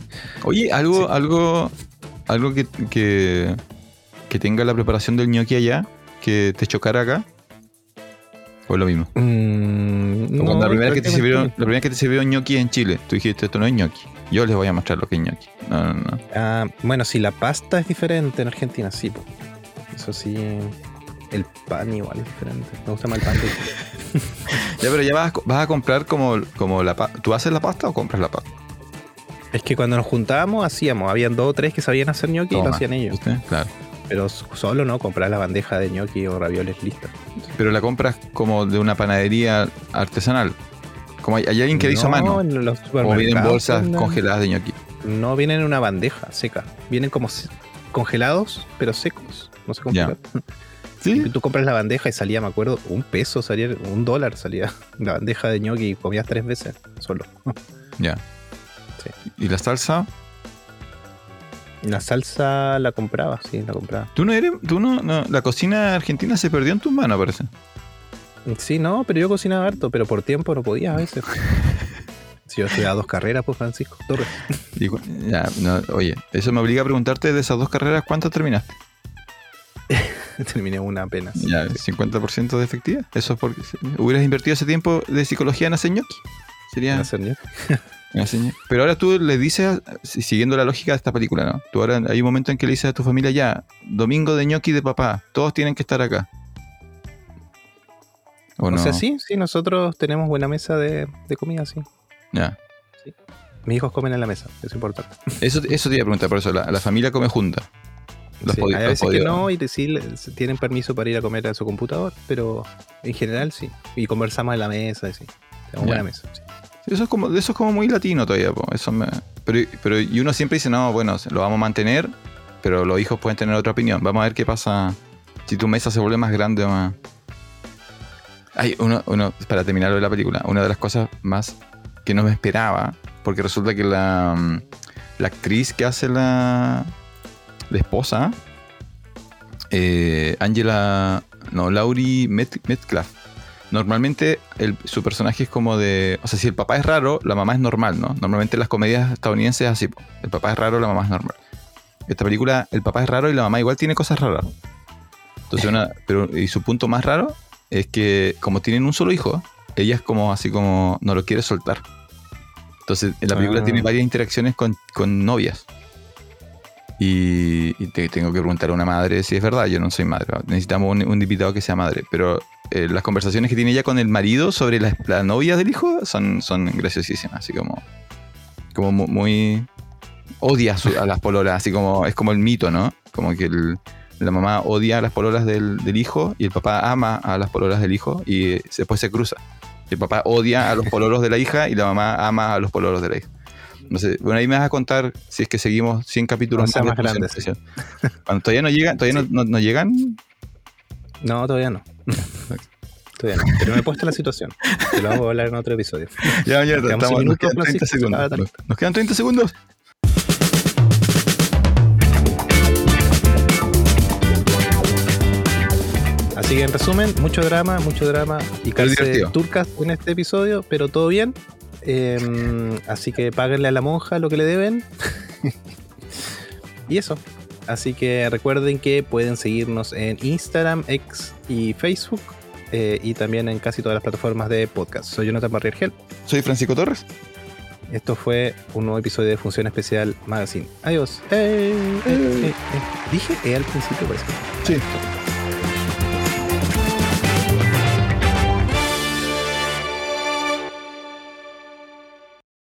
Oye, algo, Sí. algo, algo que, que, que tenga la preparación del ñoqui allá, que te chocara acá. O es lo mismo. Mm, O cuando la, primera que te sirvieron, no. la primera que te sirvieron ñoqui en Chile, tú dijiste, esto no es ñoqui. Yo les voy a mostrar lo que es ñoqui. No, no, no. Ah, bueno, si la pasta es diferente en Argentina, sí. Eso sí. El pan igual es diferente. Me gusta más el pan. Ya, pero ya vas, vas a comprar como, como la pasta. ¿Tú haces la pasta o compras la pasta? Es que cuando nos juntábamos hacíamos, habían dos o tres que sabían hacer ñoqui y lo hacían ellos. ¿Viste? Claro. Pero solo no, comprar la bandeja de ñoqui o ravioles listas. Pero la compras como de una panadería artesanal. Como hay, hay alguien que hizo a No, mano. en los O vienen bolsas congeladas de ñoqui. No vienen en una bandeja seca. Vienen como congelados, pero secos. No sé cómo. Sí. Tú compras la bandeja y salía, me acuerdo, un peso, salía, un dólar salía la bandeja de ñoqui y comías tres veces solo. Ya. Sí. ¿Y la salsa? La salsa la compraba, sí, la compraba. Tú no eres. Tú no, no- La cocina argentina se perdió en tus manos, parece. Sí, no, pero yo cocinaba harto, pero por tiempo no podía a veces. Si yo estudiaba dos carreras, pues Francisco Torres. Ya, no, oye, eso me obliga a preguntarte de esas dos carreras, ¿cuántas terminaste? Terminé una apenas. Ya, 50% de efectividad. Eso es porque hubieras invertido ese tiempo de psicología en hacer ñoqui. Sería En hacer ñoqui. Pero ahora tú le dices, si- siguiendo la lógica de esta película, ¿no? Tú ahora hay un momento en que le dices a tu familia ya, domingo de ñoqui de papá, todos tienen que estar acá. ¿O, O no? sea, sí, sí, nosotros tenemos buena mesa de, de comida, sí. Ya. Mis hijos comen en la mesa, es importante. Eso, eso te iba a preguntar, por eso, la, la familia come junta. Los Sí, podi- hay los veces que no y le- tienen permiso para ir a comer a su computador, pero en general sí. Y conversamos en la mesa, sí. Tenemos buena mesa. sí. Eso es como, eso es como muy latino todavía, po. Eso me- pero, pero y uno siempre dice, no, bueno, lo vamos a mantener, pero los hijos pueden tener otra opinión. Vamos a ver qué pasa si tu mesa se vuelve más grande o más. Hay uno, uno, para terminar de la película, una de las cosas más que no me esperaba, porque resulta que la, mm, la actriz que hace la, la esposa, eh, Angela, no, Laurie Met- Metcalf, normalmente el- su personaje es como de. O sea, si el papá es raro, la mamá es normal, ¿no? Normalmente en las comedias estadounidenses es así. El papá es raro, la mamá es normal. Esta película, el papá es raro y la mamá igual tiene cosas raras. Entonces, una. Pero, y su punto más raro es que, como tienen un solo hijo, ella es como así como. No lo quiere soltar. Entonces, en la película Ah. tiene varias interacciones con, con novias. Y, te tengo que preguntar a una madre si es verdad. Yo no soy madre. Necesitamos un, un invitado que sea madre. Pero eh, las conversaciones que tiene ella con el marido sobre la, la novia del hijo son, son graciosísimas. Así como, como mu- muy. Odia a, las pololas. Así como. Es como el mito, ¿no? Como que el- la mamá odia a las pololas del, del hijo y el papá ama a las pololas del hijo y después se cruza. El papá odia a los pololos de la hija y la mamá ama a los pololos de la hija. No sé, bueno, ahí me vas a contar si es que seguimos 100 capítulos más de más Función grande, Especial. Cuando todavía no llegan, todavía no, no- no llegan, No, todavía no. todavía no. Pero me he puesto la situación. Te lo vamos a hablar en otro episodio. Ya, ya, Nos estamos- sin nos minutos, quedan 30 Francisco. segundos. Nos, nos quedan 30 segundos. Así que en resumen, mucho drama, mucho drama y Pero cárcel divertido. turcas en este episodio, pero todo bien. Eh, así que páguenle a la monja lo que le deben. y eso. Así que recuerden que pueden seguirnos en Instagram, X y Facebook. eh, y también en casi todas las plataformas de podcast. Soy Jonathan Barriergel. Soy Francisco Torres. Esto fue un nuevo episodio de Función Especial Magazine. Adiós. Eh, eh. Dije eh al principio, parece. Sí.